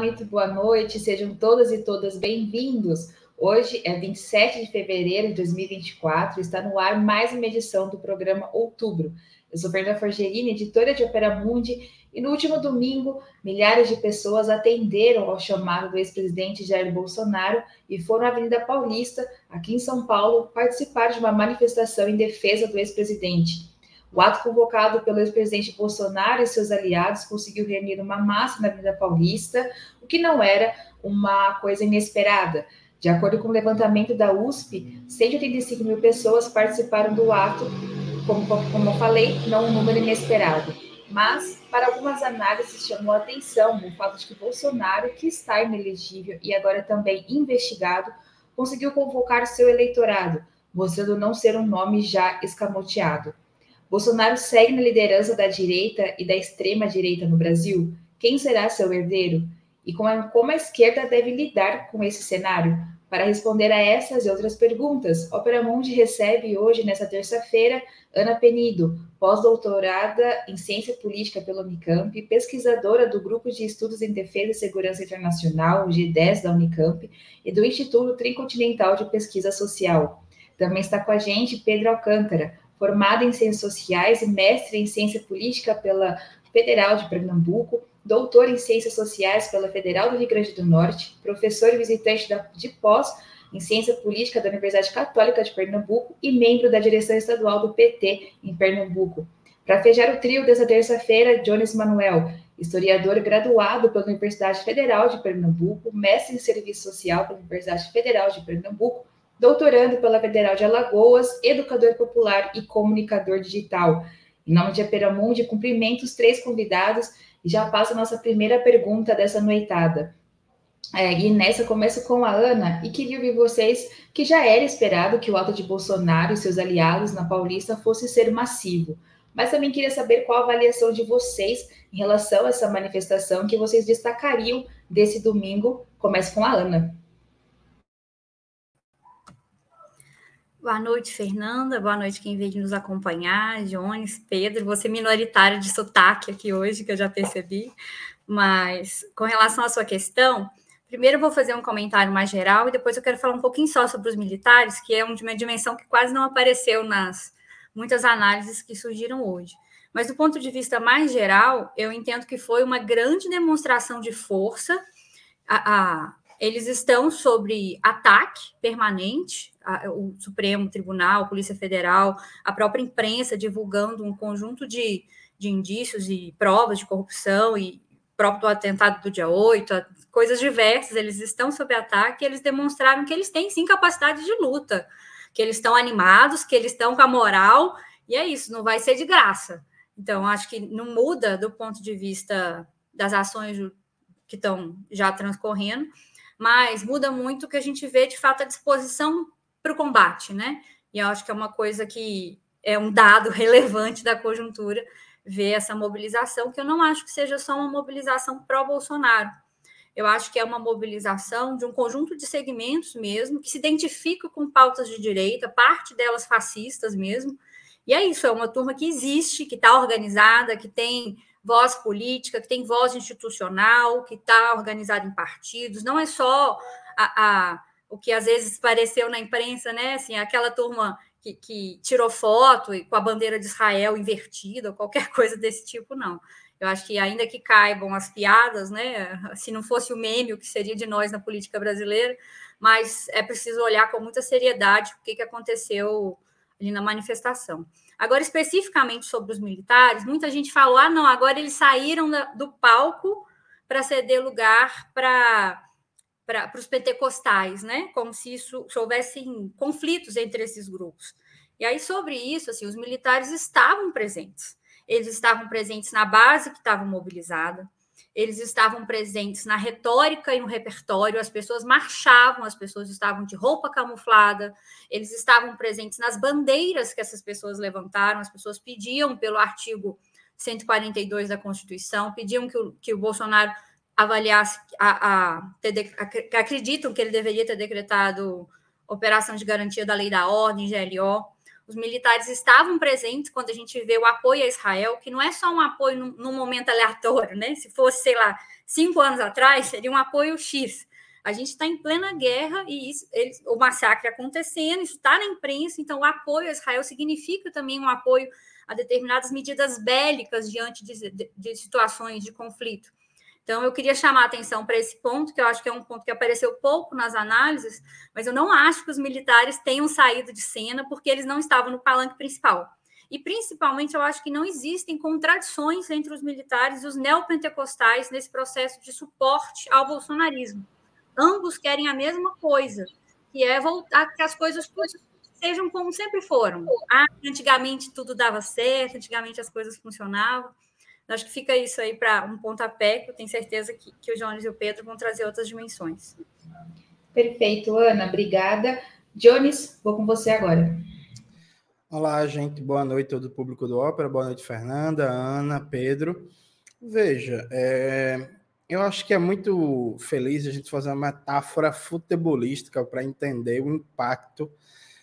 Muito boa noite, sejam todas e todas bem-vindos. Hoje é 27 de fevereiro de 2024, está no ar mais uma edição do programa Outubro. Eu sou Fernanda Forgerini, editora de Opera Mundi, e no último domingo, milhares de pessoas atenderam ao chamado do ex-presidente Jair Bolsonaro e foram à Avenida Paulista, aqui em São Paulo, participar de uma manifestação em defesa do ex-presidente. O ato convocado pelo ex-presidente Bolsonaro e seus aliados conseguiu reunir uma massa na Avenida Paulista, o que não era uma coisa inesperada. De acordo com o levantamento da USP, 185 mil pessoas participaram do ato, como, como eu falei, não um número inesperado. Mas, para algumas análises, chamou a atenção o fato de que Bolsonaro, que está inelegível e agora também investigado, conseguiu convocar seu eleitorado, mostrando não ser um nome já escamoteado. Bolsonaro segue na liderança da direita e da extrema-direita no Brasil? Quem será seu herdeiro? E como a, esquerda deve lidar com esse cenário? Para responder a essas e outras perguntas, Opera Mundi recebe hoje, nesta terça-feira, Ana Penido, pós-doutorada em Ciência Política pela Unicamp, pesquisadora do Grupo de Estudos em Defesa e Segurança Internacional, o G10 da Unicamp, e do Instituto Tricontinental de Pesquisa Social. Também está com a gente Pedro Alcântara, formada em Ciências Sociais e mestre em Ciência Política pela Federal de Pernambuco, doutor em Ciências Sociais pela Federal do Rio Grande do Norte, professor e visitante da, de pós em Ciência Política da Universidade Católica de Pernambuco e membro da direção estadual do PT em Pernambuco. Para fechar o trio dessa terça-feira, Jones Manuel, historiador graduado pela Universidade Federal de Pernambuco, mestre em Serviço Social pela Universidade Federal de Pernambuco, doutorando pela Federal de Alagoas, educador popular e comunicador digital. Em nome de Aperamundi, cumprimento os três convidados e já passo a nossa primeira pergunta dessa noitada. É, e nessa começo com a Ana e queria ouvir vocês que já era esperado que o ato de Bolsonaro e seus aliados na Paulista fosse ser massivo, mas também queria saber qual a avaliação de vocês em relação a essa manifestação que vocês destacariam desse domingo. Começo com a Ana. Boa noite, Fernanda. Boa noite quem veio nos acompanhar, Jones, Pedro. Você minoritário de sotaque aqui hoje, que eu já percebi. Mas com relação à sua questão, primeiro eu vou fazer um comentário mais geral e depois eu quero falar um pouquinho só sobre os militares, que é uma dimensão que quase não apareceu nas muitas análises que surgiram hoje. Mas do ponto de vista mais geral, eu entendo que foi uma grande demonstração de força. A, a, eles estão sobre ataque permanente, a, o Supremo Tribunal, Polícia Federal, a própria imprensa divulgando um conjunto de, de indícios e provas de corrupção e próprio do atentado do dia 8, coisas diversas, eles estão sob ataque, eles demonstraram que eles têm sim capacidade de luta, que eles estão animados, que eles estão com a moral, e é isso, não vai ser de graça. Então, acho que não muda do ponto de vista das ações que estão já transcorrendo, mas muda muito que a gente vê de fato a disposição para o combate, né? E eu acho que é uma coisa que é um dado relevante da conjuntura ver essa mobilização, que eu não acho que seja só uma mobilização pró-Bolsonaro. Eu acho que é uma mobilização de um conjunto de segmentos mesmo, que se identifica com pautas de direita, parte delas fascistas mesmo. E é isso, é uma turma que existe, que está organizada, que tem voz política, que tem voz institucional, que está organizada em partidos, não é só a, a, o que às vezes pareceu na imprensa, né? Assim, aquela turma que, que tirou foto com a bandeira de Israel invertida, qualquer coisa desse tipo, não. Eu acho que ainda que caibam as piadas, né? Se não fosse o meme, o que seria de nós na política brasileira, mas é preciso olhar com muita seriedade o que, que aconteceu ali na manifestação. Agora, especificamente sobre os militares, muita gente falou: ah, não, agora eles saíram do palco para ceder lugar para para os pentecostais, né? Como se isso se houvessem conflitos entre esses grupos. E aí, sobre isso, assim, os militares estavam presentes. Eles estavam presentes na base que estava mobilizada, eles estavam presentes na retórica e no repertório, as pessoas marchavam, as pessoas estavam de roupa camuflada, eles estavam presentes nas bandeiras que essas pessoas levantaram, as pessoas pediam pelo artigo 142 da Constituição, pediam que o, que o Bolsonaro avaliasse, a, a, a, acreditam que ele deveria ter decretado operação de garantia da lei da ordem, GLO. Os militares estavam presentes quando a gente vê o apoio a Israel, que não é só um apoio num, num momento aleatório, né? Se fosse, sei lá, cinco anos atrás, seria um apoio X. A gente está em plena guerra e isso, eles, o massacre acontecendo, isso está na imprensa, então o apoio a Israel significa também um apoio a determinadas medidas bélicas diante de, de, de situações de conflito. Então, eu queria chamar a atenção para esse ponto, que eu acho que é um ponto que apareceu pouco nas análises, mas eu não acho que os militares tenham saído de cena porque eles não estavam no palanque principal. E, principalmente, eu acho que não existem contradições entre os militares e os neopentecostais nesse processo de suporte ao bolsonarismo. Ambos querem a mesma coisa, que é voltar que as coisas sejam como sempre foram. Ah, antigamente tudo dava certo, antigamente as coisas funcionavam. Acho que fica isso aí para um pontapé, que eu tenho certeza que, que o Jones e o Pedro vão trazer outras dimensões. Perfeito, Ana, obrigada. Jones, vou com você agora. Olá, gente, boa noite todo o público do Ópera, boa noite, Fernanda, Ana, Pedro. Veja, é, eu acho que é muito feliz a gente fazer uma metáfora futebolística para entender o impacto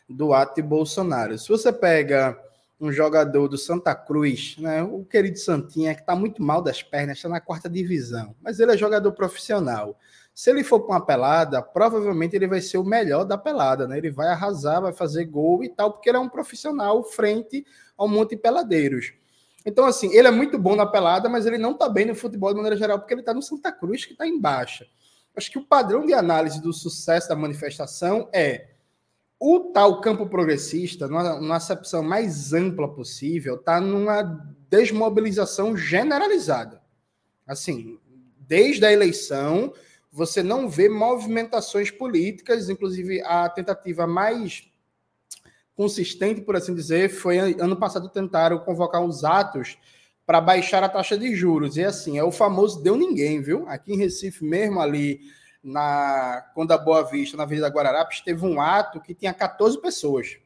do ato de Bolsonaro. Se você pega um jogador do Santa Cruz, né? O querido Santinha, que está muito mal das pernas, está na quarta divisão, mas ele é jogador profissional. Se ele for para uma pelada, provavelmente ele vai ser o melhor da pelada, né? Ele vai arrasar, vai fazer gol e tal, porque ele é um profissional frente ao monte de peladeiros. Então, assim, ele é muito bom na pelada, mas ele não está bem no futebol de maneira geral, porque ele está no Santa Cruz, que está em baixa. Acho que o padrão de análise do sucesso da manifestação é o tal campo progressista, numa, numa acepção mais ampla possível, está numa desmobilização generalizada. Assim, desde a eleição, você não vê movimentações políticas, inclusive a tentativa mais consistente, por assim dizer, foi ano passado tentaram convocar os atos para baixar a taxa de juros. E assim, é o famoso deu ninguém, viu? Aqui em Recife mesmo, ali na quando a Boa Vista, na Avenida Guararapes, teve um ato que tinha 14 pessoas.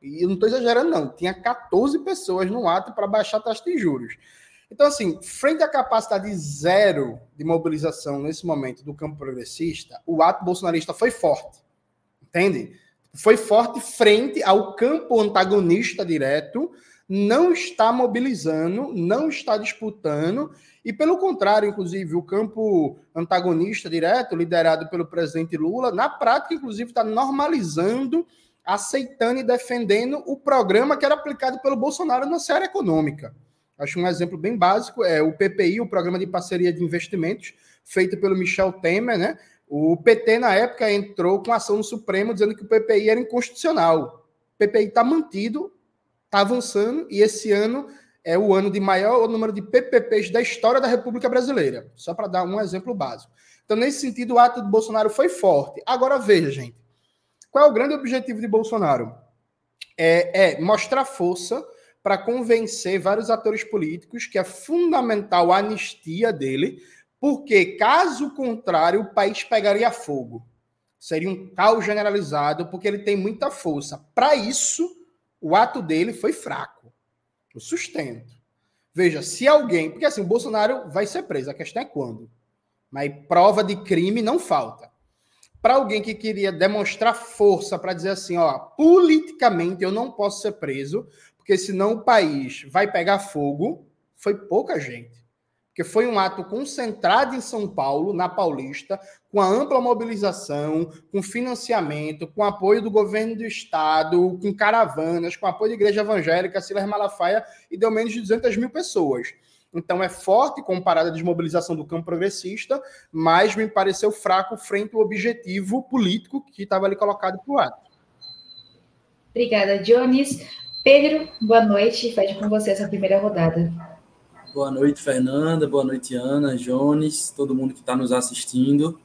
E eu não estou exagerando, não. Tinha 14 pessoas no ato para baixar a taxa de juros. Então, assim, frente à capacidade zero de mobilização nesse momento do campo progressista, o ato bolsonarista foi forte. Entende? Foi forte frente ao campo antagonista direto, não está mobilizando, não está disputando e, pelo contrário, inclusive, o campo antagonista direto, liderado pelo presidente Lula, na prática, inclusive, está normalizando, aceitando e defendendo o programa que era aplicado pelo Bolsonaro na série econômica. Acho um exemplo bem básico é o PPI, o Programa de Parceria de Investimentos, feito pelo Michel Temer, né? O PT, na época, entrou com ação no Supremo dizendo que o PPI era inconstitucional. O PPI está mantido, avançando, e esse ano é o ano de maior número de PPPs da história da República Brasileira, só para dar um exemplo básico. Então, nesse sentido, o ato de Bolsonaro foi forte. Agora, veja, gente, qual é o grande objetivo de Bolsonaro? É, é mostrar força para convencer vários atores políticos que é fundamental a anistia dele, porque, caso contrário, o país pegaria fogo. Seria um caos generalizado, porque ele tem muita força. Para isso, o ato dele foi fraco. Eu sustento. Veja, se alguém. Porque assim, o Bolsonaro vai ser preso, a questão é quando. Mas prova de crime não falta. Para alguém que queria demonstrar força para dizer assim, ó, politicamente eu não posso ser preso, porque senão o país vai pegar fogo, foi pouca gente que foi um ato concentrado em São Paulo, na Paulista, com a ampla mobilização, com financiamento, com apoio do governo do estado, com caravanas, com apoio da igreja evangélica, Silas Malafaia, e deu menos de 200 mil pessoas. Então é forte comparado à desmobilização do campo progressista, mas me pareceu fraco frente ao objetivo político que estava ali colocado para o ato. Obrigada, Jones. Pedro, boa noite. Feche com você essa primeira rodada. Boa noite, Fernanda. Boa noite, Ana, Jones, todo mundo que está nos assistindo.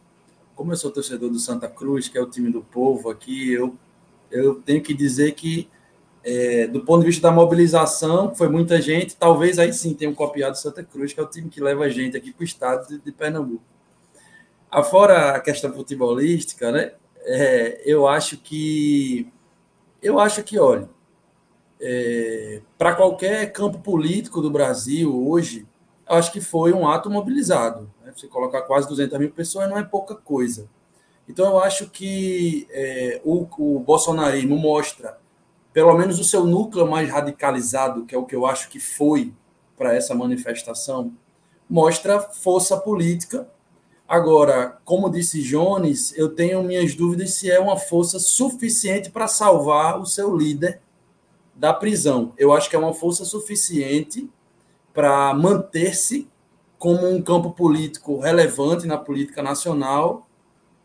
Como eu sou torcedor do Santa Cruz, que é o time do povo aqui, eu, eu tenho que dizer que, é, do ponto de vista da mobilização, foi muita gente, talvez aí sim tenham copiado o Santa Cruz, que é o time que leva a gente aqui para o estado de, de, Pernambuco. Afora a questão futebolística, né? É, eu acho que. Eu acho que, olha, é, para qualquer campo político do Brasil hoje, acho que foi um ato mobilizado. Né? Você colocar quase 200 mil pessoas não é pouca coisa. Então, eu acho que é, o, o bolsonarismo mostra pelo menos o seu núcleo mais radicalizado, que é o que eu acho que foi para essa manifestação, mostra força política. Agora, como disse Jones, eu tenho minhas dúvidas se é uma força suficiente para salvar o seu líder da prisão. Eu acho que é uma força suficiente para manter-se como um campo político relevante na política nacional,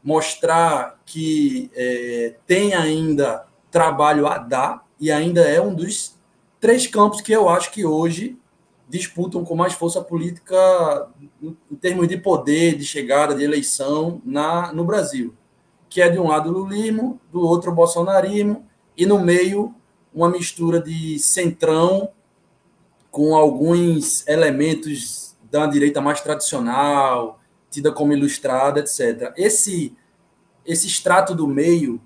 mostrar que é, tem ainda trabalho a dar e ainda é um dos três campos que eu acho que hoje disputam com mais força política em termos de poder, de chegada, de eleição na, no Brasil, que é de um lado o lulismo, do outro o bolsonarismo, e no meio uma mistura de centrão com alguns elementos da direita mais tradicional, tida como ilustrada, etc. Esse, esse extrato do meio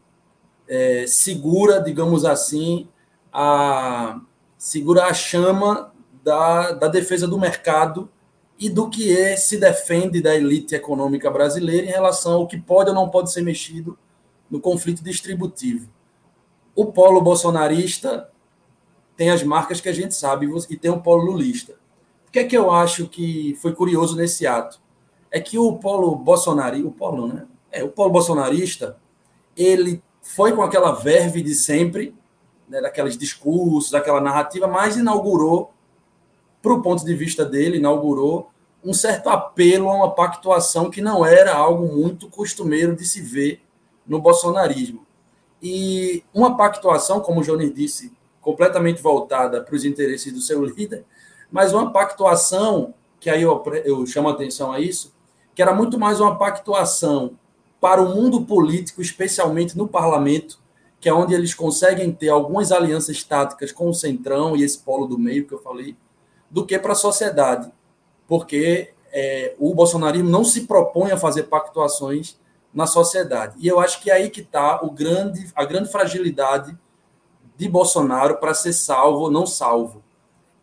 é, segura, digamos assim, a, segura a chama da, da defesa do mercado e do que é, se defende da elite econômica brasileira em relação ao que pode ou não pode ser mexido no conflito distributivo. O polo bolsonarista tem as marcas que a gente sabe e tem o polo lulista. O que é que eu acho que foi curioso nesse ato? É que o polo bolsonarista, o polo, né? É, o polo bolsonarista, ele foi com aquela verve de sempre, né, daqueles discursos, daquela narrativa, mas inaugurou, para o ponto de vista dele, inaugurou um certo apelo a uma pactuação que não era algo muito costumeiro de se ver no bolsonarismo. E uma pactuação, como o Jones disse, completamente voltada para os interesses do seu líder, mas uma pactuação, que aí eu, eu chamo atenção a isso, que era muito mais uma pactuação para o mundo político, especialmente no parlamento, que é onde eles conseguem ter algumas alianças táticas com o Centrão e esse polo do meio que eu falei, do que para a sociedade. Porque é, o bolsonarismo não se propõe a fazer pactuações na sociedade. E eu acho que é aí que está grande, a grande fragilidade de Bolsonaro para ser salvo ou não salvo.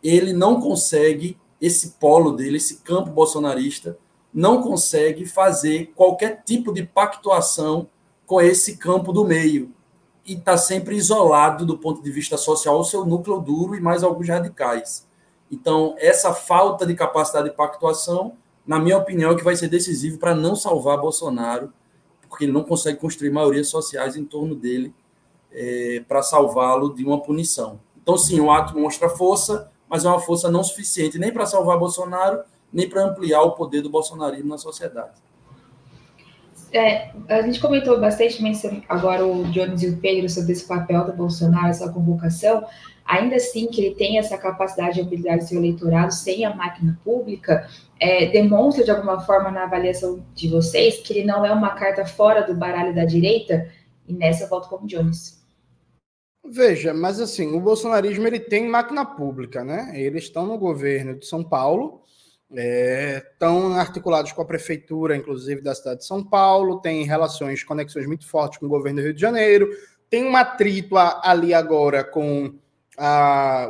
Ele não consegue, esse polo dele, esse campo bolsonarista, não consegue fazer qualquer tipo de pactuação com esse campo do meio. E está sempre isolado do ponto de vista social, o seu núcleo duro e mais alguns radicais. Então, essa falta de capacidade de pactuação, na minha opinião, é que vai ser decisivo para não salvar Bolsonaro, porque ele não consegue construir maiorias sociais em torno dele é, para salvá-lo de uma punição. Então, sim, o ato mostra força, mas é uma força não suficiente nem para salvar Bolsonaro nem para ampliar o poder do bolsonarismo na sociedade. É, a gente comentou bastante agora o Jones e o Pedro sobre esse papel do Bolsonaro, essa convocação. Ainda assim, que ele tem essa capacidade e habilidade de seu eleitorado sem a máquina pública, é, demonstra de alguma forma na avaliação de vocês que ele não é uma carta fora do baralho da direita? E nessa eu volto com o Jones. Veja, mas assim, o bolsonarismo ele tem máquina pública, né? Eles estão no governo de São Paulo estão é, articulados com a prefeitura, inclusive da cidade de São Paulo, tem relações, conexões muito fortes com o governo do Rio de Janeiro, tem um atrito ali agora com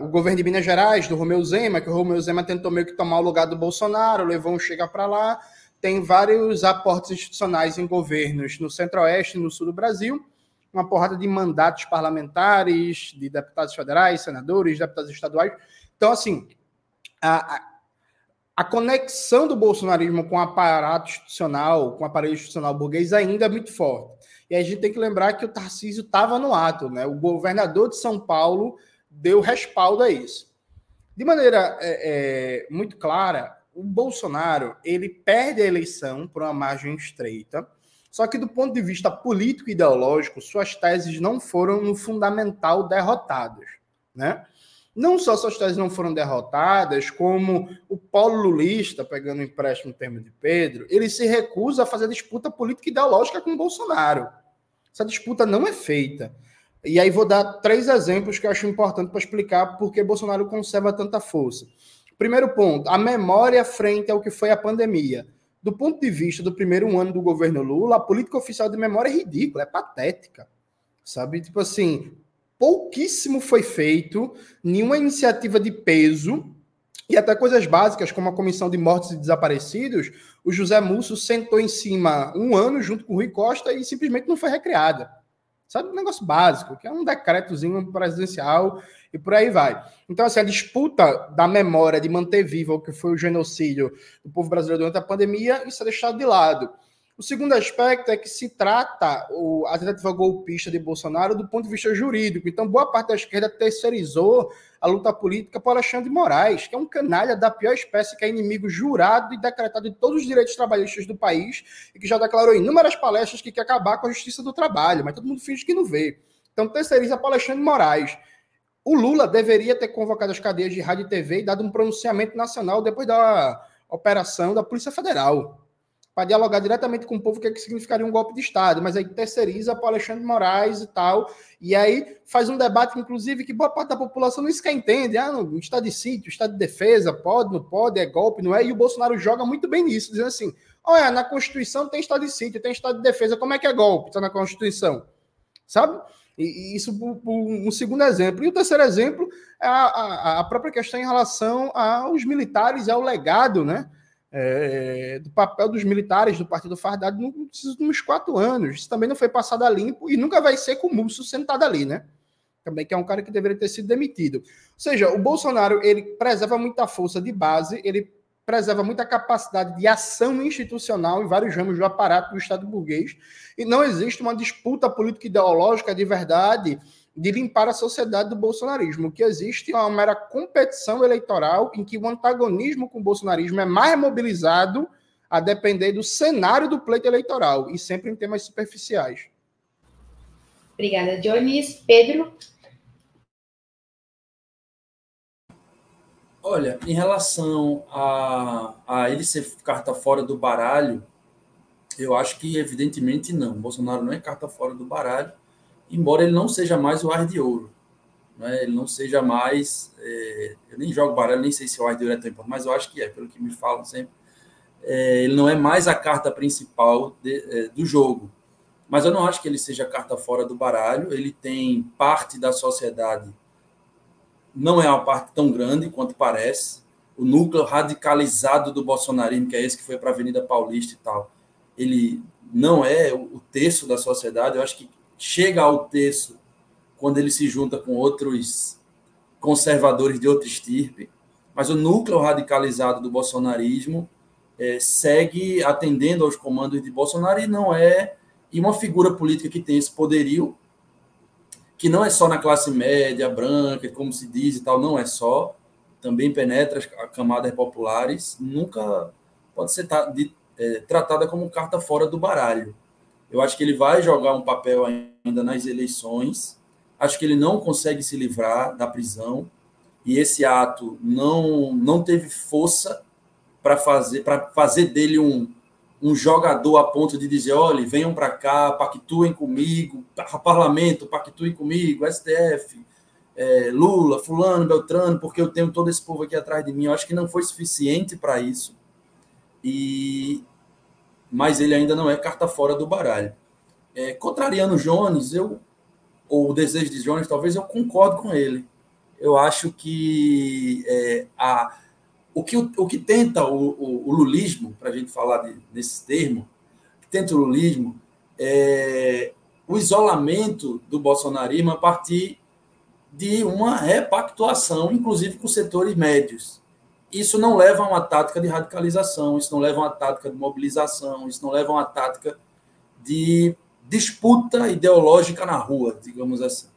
o governo de Minas Gerais, do Romeu Zema, que o Romeu Zema tentou meio que tomar o lugar do Bolsonaro, levou um chega para lá, tem vários aportes institucionais em governos no centro-oeste e no sul do Brasil, uma porrada de mandatos parlamentares, de deputados federais, senadores, deputados estaduais. Então, assim, a, a conexão do bolsonarismo com o aparato institucional, com o aparelho institucional burguês ainda é muito forte. E a gente tem que lembrar que o Tarcísio estava no ato, né? O governador de São Paulo deu respaldo a isso. De maneira é, é, muito clara, o Bolsonaro ele perde a eleição por uma margem estreita. Só que do ponto de vista político e ideológico, suas teses não foram no fundamental derrotadas, né? não só suas teses não foram derrotadas, como o polo lulista, pegando o empréstimo no termo de Pedro, ele se recusa a fazer disputa política e ideológica com o Bolsonaro. Essa disputa não é feita. E aí vou dar três exemplos que eu acho importante para explicar por que Bolsonaro conserva tanta força. Primeiro ponto, a memória frente ao que foi a pandemia. Do ponto de vista do primeiro ano do governo Lula, a política oficial de memória é ridícula, é patética. Sabe? Tipo assim, pouquíssimo foi feito, nenhuma iniciativa de peso, e até coisas básicas, como a Comissão de Mortos e Desaparecidos, o José Musso sentou em cima um ano junto com o Rui Costa e simplesmente não foi recriada. Sabe? Um negócio básico, que é um decretozinho presidencial e por aí vai. Então, assim, a disputa da memória de manter vivo o que foi o genocídio do povo brasileiro durante a pandemia, isso é deixado de lado. O segundo aspecto é que se trata o, a tentativa golpista de Bolsonaro do ponto de vista jurídico. Então, boa parte da esquerda terceirizou a luta política para Alexandre de Moraes, que é um canalha da pior espécie, que é inimigo jurado e decretado de todos os direitos trabalhistas do país e que já declarou em inúmeras palestras que quer acabar com a justiça do trabalho, mas todo mundo finge que não vê. Então, terceiriza para Alexandre de Moraes. O Lula deveria ter convocado as cadeias de rádio e TV e dado um pronunciamento nacional depois da operação da Polícia Federal para dialogar diretamente com o povo o que, é que significaria um golpe de Estado, mas aí terceiriza para Alexandre de Moraes e tal, e aí faz um debate, inclusive, que boa parte da população não sequer entende, ah, não, estado de sítio, estado de defesa, pode, não pode, é golpe, não é, e o Bolsonaro joga muito bem nisso, dizendo assim, olha, na Constituição tem estado de sítio, tem estado de defesa, como é que é golpe, está na Constituição, sabe? E, e isso por, por, um segundo exemplo. E o terceiro exemplo é a, a, a própria questão em relação aos militares e ao legado, né? É, do papel dos militares do Partido Fardado nos últimos quatro anos. Isso também não foi passado a limpo e nunca vai ser com o Múcio sentado ali, né? Também que é um cara que deveria ter sido demitido. Ou seja, o Bolsonaro ele preserva muita força de base, ele preserva muita capacidade de ação institucional em vários ramos do aparato do Estado burguês, e não existe uma disputa política ideológica de verdade de limpar a sociedade do bolsonarismo. O que existe é uma mera competição eleitoral em que o antagonismo com o bolsonarismo é mais mobilizado a depender do cenário do pleito eleitoral e sempre em temas superficiais. Obrigada, Dionis. Pedro? Olha, em relação a, a ele ser carta fora do baralho, eu acho que evidentemente não. O Bolsonaro não é carta fora do baralho embora ele não seja mais o ar de ouro. Né? Ele não seja mais. É, eu nem jogo baralho, nem sei se o ar de ouro é tão importante, mas eu acho que é, pelo que me falam sempre. É, ele não é mais a carta principal de, é, do jogo. Mas eu não acho que ele seja carta fora do baralho. Ele tem parte da sociedade, não é uma parte tão grande quanto parece. O núcleo radicalizado do bolsonarismo, que é esse que foi para a Avenida Paulista e tal, ele não é o terço da sociedade. Eu acho que chega ao terço quando ele se junta com outros conservadores de outra estirpe, mas o núcleo radicalizado do bolsonarismo é, segue atendendo aos comandos de Bolsonaro e não é e uma figura política que tem esse poderio que não é só na classe média branca, como se diz e tal, não é só, também penetra as camadas populares, nunca pode ser é, tratada como carta fora do baralho. Eu acho que ele vai jogar um papel ainda nas eleições. Acho que ele não consegue se livrar da prisão e esse ato não não teve força para fazer para fazer dele um, um jogador a ponto de dizer, olha, venham para cá, pactuem comigo, parlamento, pactuem comigo, STF, é, Lula, fulano, Beltrano, porque eu tenho todo esse povo aqui atrás de mim. Eu acho que não foi suficiente para isso. E mas ele ainda não é carta fora do baralho. É, contrariando Jones, eu, ou o desejo de Jones, talvez eu concordo com ele. Eu acho que é, a, o, que o, que tenta o, o, o lulismo, para a gente falar de, desse termo, que tenta o lulismo é o isolamento do bolsonarismo a partir de uma repactuação, inclusive com setores médios isso não leva a uma tática de radicalização, isso não leva a uma tática de mobilização, isso não leva a uma tática de disputa ideológica na rua, digamos assim.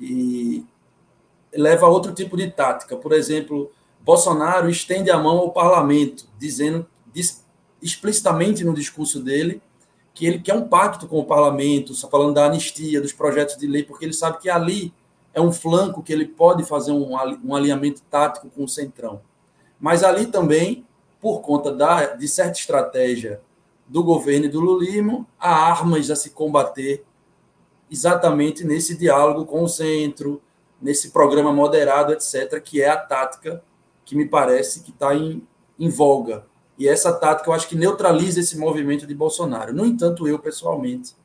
E leva a outro tipo de tática. Por exemplo, Bolsonaro estende a mão ao parlamento, dizendo diz, explicitamente no discurso dele que ele quer um pacto com o parlamento, só falando da anistia, dos projetos de lei, porque ele sabe que ali é um flanco que ele pode fazer um, um alinhamento tático com o centrão. Mas ali também, por conta da, de certa estratégia do governo e do lulismo, há armas a se combater exatamente nesse diálogo com o centro, nesse programa moderado, etc., que é a tática que me parece que está em, em voga. E essa tática eu acho que neutraliza esse movimento de Bolsonaro. No entanto, eu, pessoalmente,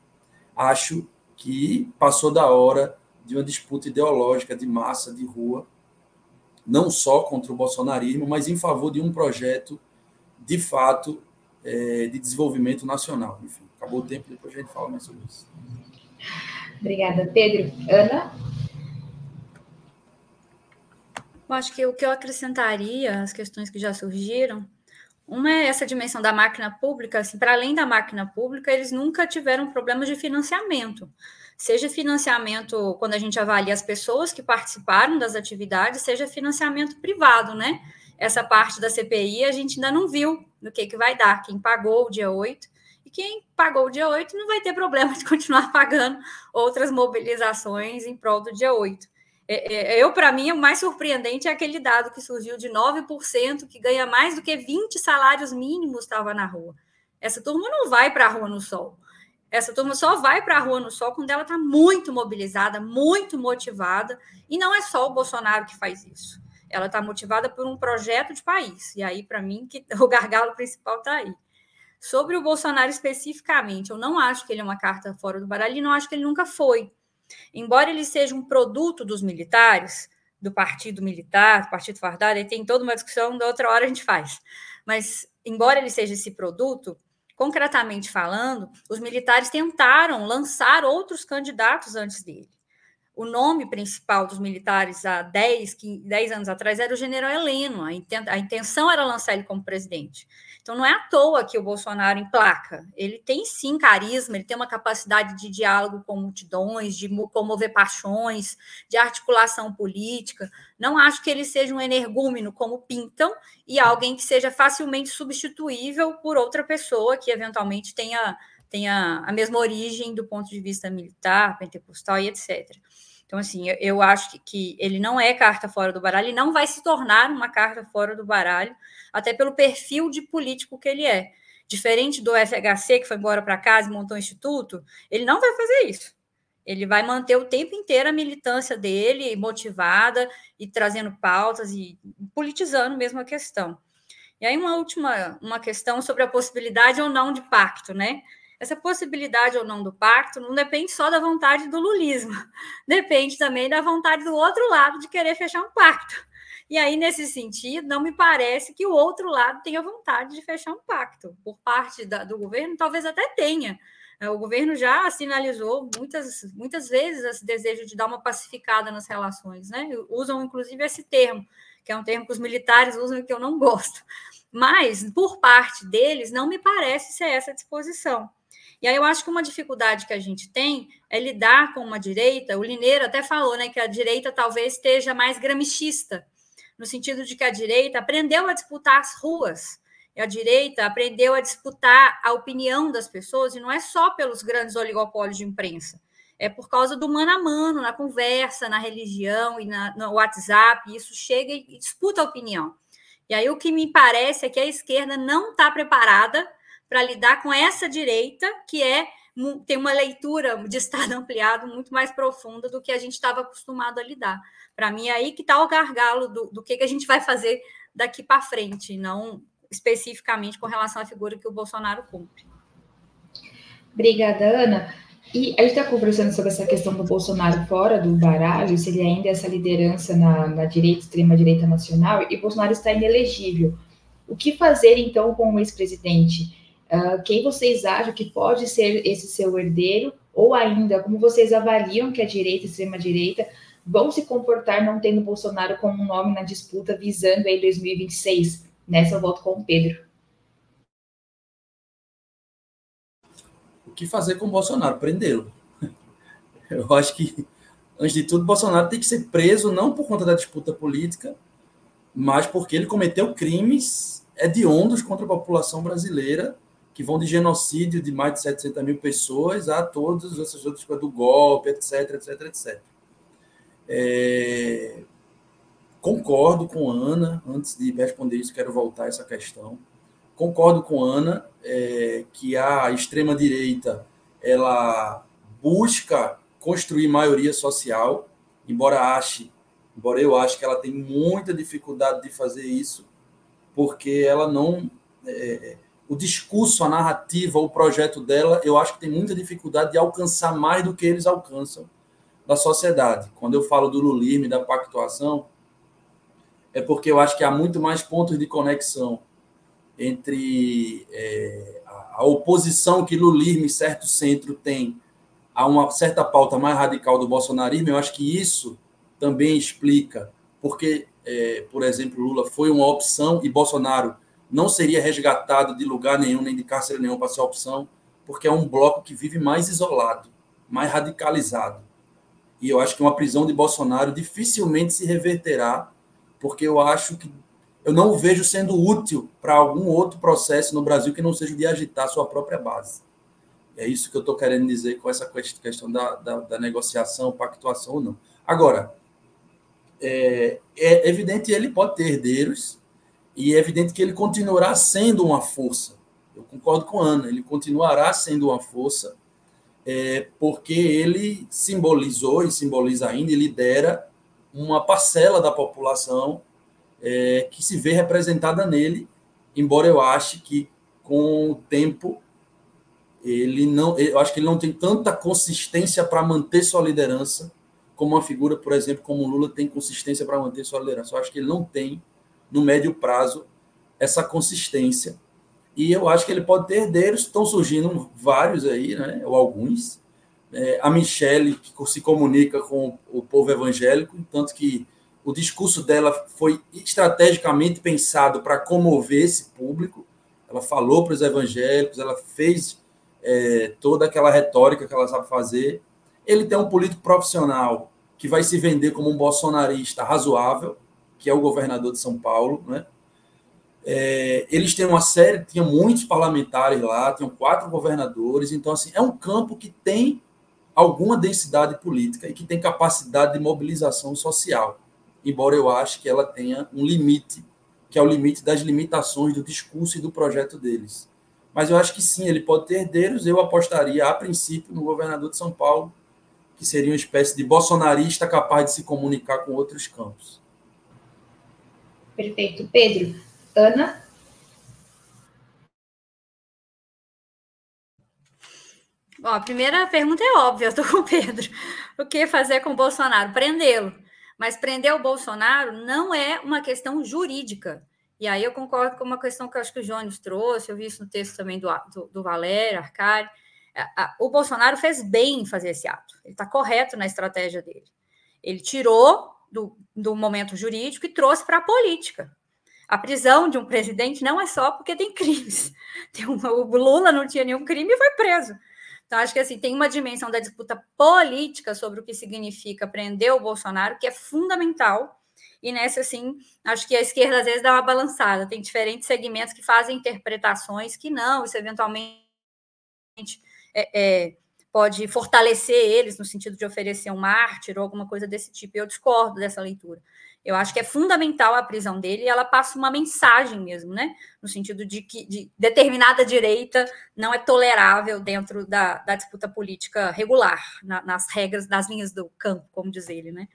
acho que passou da hora de uma disputa ideológica de massa, de rua, não só contra o bolsonarismo, mas em favor de um projeto de fato é, de desenvolvimento nacional. Enfim, acabou o tempo, depois a gente fala mais sobre isso. Obrigada, Pedro. Ana? Eu acho que o que eu acrescentaria, as questões que já surgiram, uma é essa dimensão da máquina pública, assim, para além da máquina pública, eles nunca tiveram problemas de financiamento. Seja financiamento quando a gente avalia as pessoas que participaram das atividades, seja financiamento privado, né? Essa parte da CPI a gente ainda não viu no que, que vai dar, quem pagou o dia 8, e quem pagou o dia 8 não vai ter problema de continuar pagando outras mobilizações em prol do dia 8. É, é, eu, para mim, o mais surpreendente é aquele dado que surgiu de 9%, que ganha mais do que 20 salários mínimos estava na rua. Essa turma não vai para a rua no sol. Essa turma só vai para a rua no sol quando ela está muito mobilizada, muito motivada. E não é só o Bolsonaro que faz isso. Ela está motivada por um projeto de país. E aí, para mim, que o gargalo principal está aí. Sobre o Bolsonaro especificamente, eu não acho que ele é uma carta fora do baralho e não acho que ele nunca foi. Embora ele seja um produto dos militares, do partido militar, do partido fardado, aí tem toda uma discussão, da outra hora a gente faz. Mas, embora ele seja esse produto, concretamente falando, os militares tentaram lançar outros candidatos antes dele. O nome principal dos militares há 10, 15, 10 anos atrás era o general Heleno, a intenção era lançar ele como presidente. Então, não é à toa que o Bolsonaro emplaca. Ele tem sim carisma, ele tem uma capacidade de diálogo com multidões, de comover paixões, de articulação política. Não acho que ele seja um energúmeno, como pintam, e alguém que seja facilmente substituível por outra pessoa que eventualmente tenha, tenha a mesma origem do ponto de vista militar, pentecostal e etc. Então, assim, eu, acho que, que, ele não é carta fora do baralho e não vai se tornar uma carta fora do baralho, até pelo perfil de político que ele é. Diferente do FHC, que foi embora para casa e montou um instituto, ele não vai fazer isso. Ele vai manter o tempo inteiro a militância dele, motivada e trazendo pautas e politizando mesmo a questão. E aí, uma última uma questão sobre a possibilidade ou não de pacto, né? Essa possibilidade ou não do pacto não depende só da vontade do lulismo, depende também da vontade do outro lado de querer fechar um pacto. E aí, nesse sentido, não me parece que o outro lado tenha vontade de fechar um pacto. Por parte da, do governo, talvez até tenha. É, o governo já sinalizou muitas, muitas vezes esse desejo de dar uma pacificada nas relações, né? Usam, inclusive, esse termo, que é um termo que os militares usam e que eu não gosto. Mas, por parte deles, não me parece ser essa disposição. E aí eu acho que uma dificuldade que a gente tem é lidar com uma direita. O Lineiro até falou né, que a direita talvez esteja mais gramichista, no sentido de que a direita aprendeu a disputar as ruas. E a direita aprendeu a disputar a opinião das pessoas, e não é só pelos grandes oligopólios de imprensa. É por causa do mano a mano, na conversa, na religião e na, no WhatsApp. Isso chega e disputa a opinião. E aí o que me parece é que a esquerda não está preparada para lidar com essa direita que é tem uma leitura de Estado ampliado muito mais profunda do que a gente estava acostumado a lidar. Para mim, é aí que está o gargalo do, do que, que a gente vai fazer daqui para frente, não especificamente com relação à figura que o Bolsonaro cumpre. Obrigada, Ana. E a gente está conversando sobre essa questão do Bolsonaro fora do baralho, se ele ainda é essa liderança na, na direita, extrema-direita nacional, e Bolsonaro está inelegível. O que fazer, então, com o ex-presidente? Uh, quem vocês acham que pode ser esse seu herdeiro? Ou ainda, como vocês avaliam que a direita e a extrema-direita vão se comportar não tendo Bolsonaro como um nome na disputa visando aí 2026? Nessa eu volto com o Pedro. O que fazer com o Bolsonaro? Prendê-lo. Eu acho que, antes de tudo, Bolsonaro tem que ser preso não por conta da disputa política, mas porque ele cometeu crimes hediondos contra a população brasileira que vão de genocídio de mais de 700 mil pessoas a todas essas outras coisas do golpe, etc, etc, etc. É... Concordo com Ana, antes de responder isso, quero voltar a essa questão. Concordo com Ana é, que a extrema-direita ela busca construir maioria social, embora ache, embora eu ache que ela tem muita dificuldade de fazer isso, porque ela não é, o discurso, a narrativa, o projeto dela, eu acho que tem muita dificuldade de alcançar mais do que eles alcançam da sociedade. Quando eu falo do lulismo e da pactuação, é porque eu acho que há muito mais pontos de conexão entre é, a oposição que lulismo certo centro tem a uma certa pauta mais radical do bolsonarismo, eu acho que isso também explica porque, é, por exemplo, Lula foi uma opção e Bolsonaro não seria resgatado de lugar nenhum, nem de cárcere nenhum para ser opção, porque é um bloco que vive mais isolado, mais radicalizado. E eu acho que uma prisão de Bolsonaro dificilmente se reverterá, porque eu acho que eu não o vejo sendo útil para algum outro processo no Brasil que não seja de agitar sua própria base. É isso que eu estou querendo dizer com essa questão da, da, da, negociação, pactuação ou não. Agora, é, é evidente ele pode ter herdeiros e é evidente que ele continuará sendo uma força. Eu concordo com a Ana, ele continuará sendo uma força é, porque ele simbolizou e simboliza ainda e lidera uma parcela da população é, que se vê representada nele, embora eu ache que com o tempo ele não, eu acho que ele não tem tanta consistência para manter sua liderança como uma figura, por exemplo, como Lula tem consistência para manter sua liderança. Eu acho que ele não tem no médio prazo essa consistência. E eu acho que ele pode ter herdeiros, estão surgindo vários aí, né, ou alguns. É, a Michelle, que se comunica com o povo evangélico, tanto que o discurso dela foi estrategicamente pensado para comover esse público. Ela falou para os evangélicos, ela fez é, toda aquela retórica que ela sabe fazer. Ele tem um político profissional que vai se vender como um bolsonarista razoável, que é o governador de São Paulo, né? É, eles têm uma série, tinha muitos parlamentares lá, tinham quatro governadores, então assim é um campo que tem alguma densidade política e que tem capacidade de mobilização social, embora eu ache que ela tenha um limite, que é o limite das limitações do discurso e do projeto deles. Mas eu acho que sim, ele pode ter herdeiros. Eu apostaria, a princípio, no governador de São Paulo, que seria uma espécie de bolsonarista capaz de se comunicar com outros campos. Perfeito. Pedro, Ana? Bom, a primeira pergunta é óbvia, estou com o Pedro. O que fazer com o Bolsonaro? Prendê-lo. Mas prender o Bolsonaro não é uma questão jurídica. E aí eu concordo com uma questão que eu acho que o Jones trouxe, eu vi isso no texto também do, do, do Valério, Arcari. O Bolsonaro fez bem em fazer esse ato, ele está correto na estratégia dele. Ele tirou do, do momento jurídico e trouxe para a política. A prisão de um presidente não é só porque tem crimes. Tem uma, o Lula não tinha nenhum crime e foi preso. Então, acho que assim, tem uma dimensão da disputa política sobre o que significa prender o Bolsonaro, que é fundamental e nessa, assim, acho que a esquerda às vezes dá uma balançada. Tem diferentes segmentos que fazem interpretações que não, isso eventualmente é, é, pode fortalecer eles no sentido de oferecer um mártir ou alguma coisa desse tipo. Eu discordo dessa leitura. Eu acho que é fundamental a prisão dele e ela passa uma mensagem mesmo, né? No sentido de que de determinada direita não é tolerável dentro da, da disputa política regular, na, nas regras, das linhas do campo, como diz ele, né?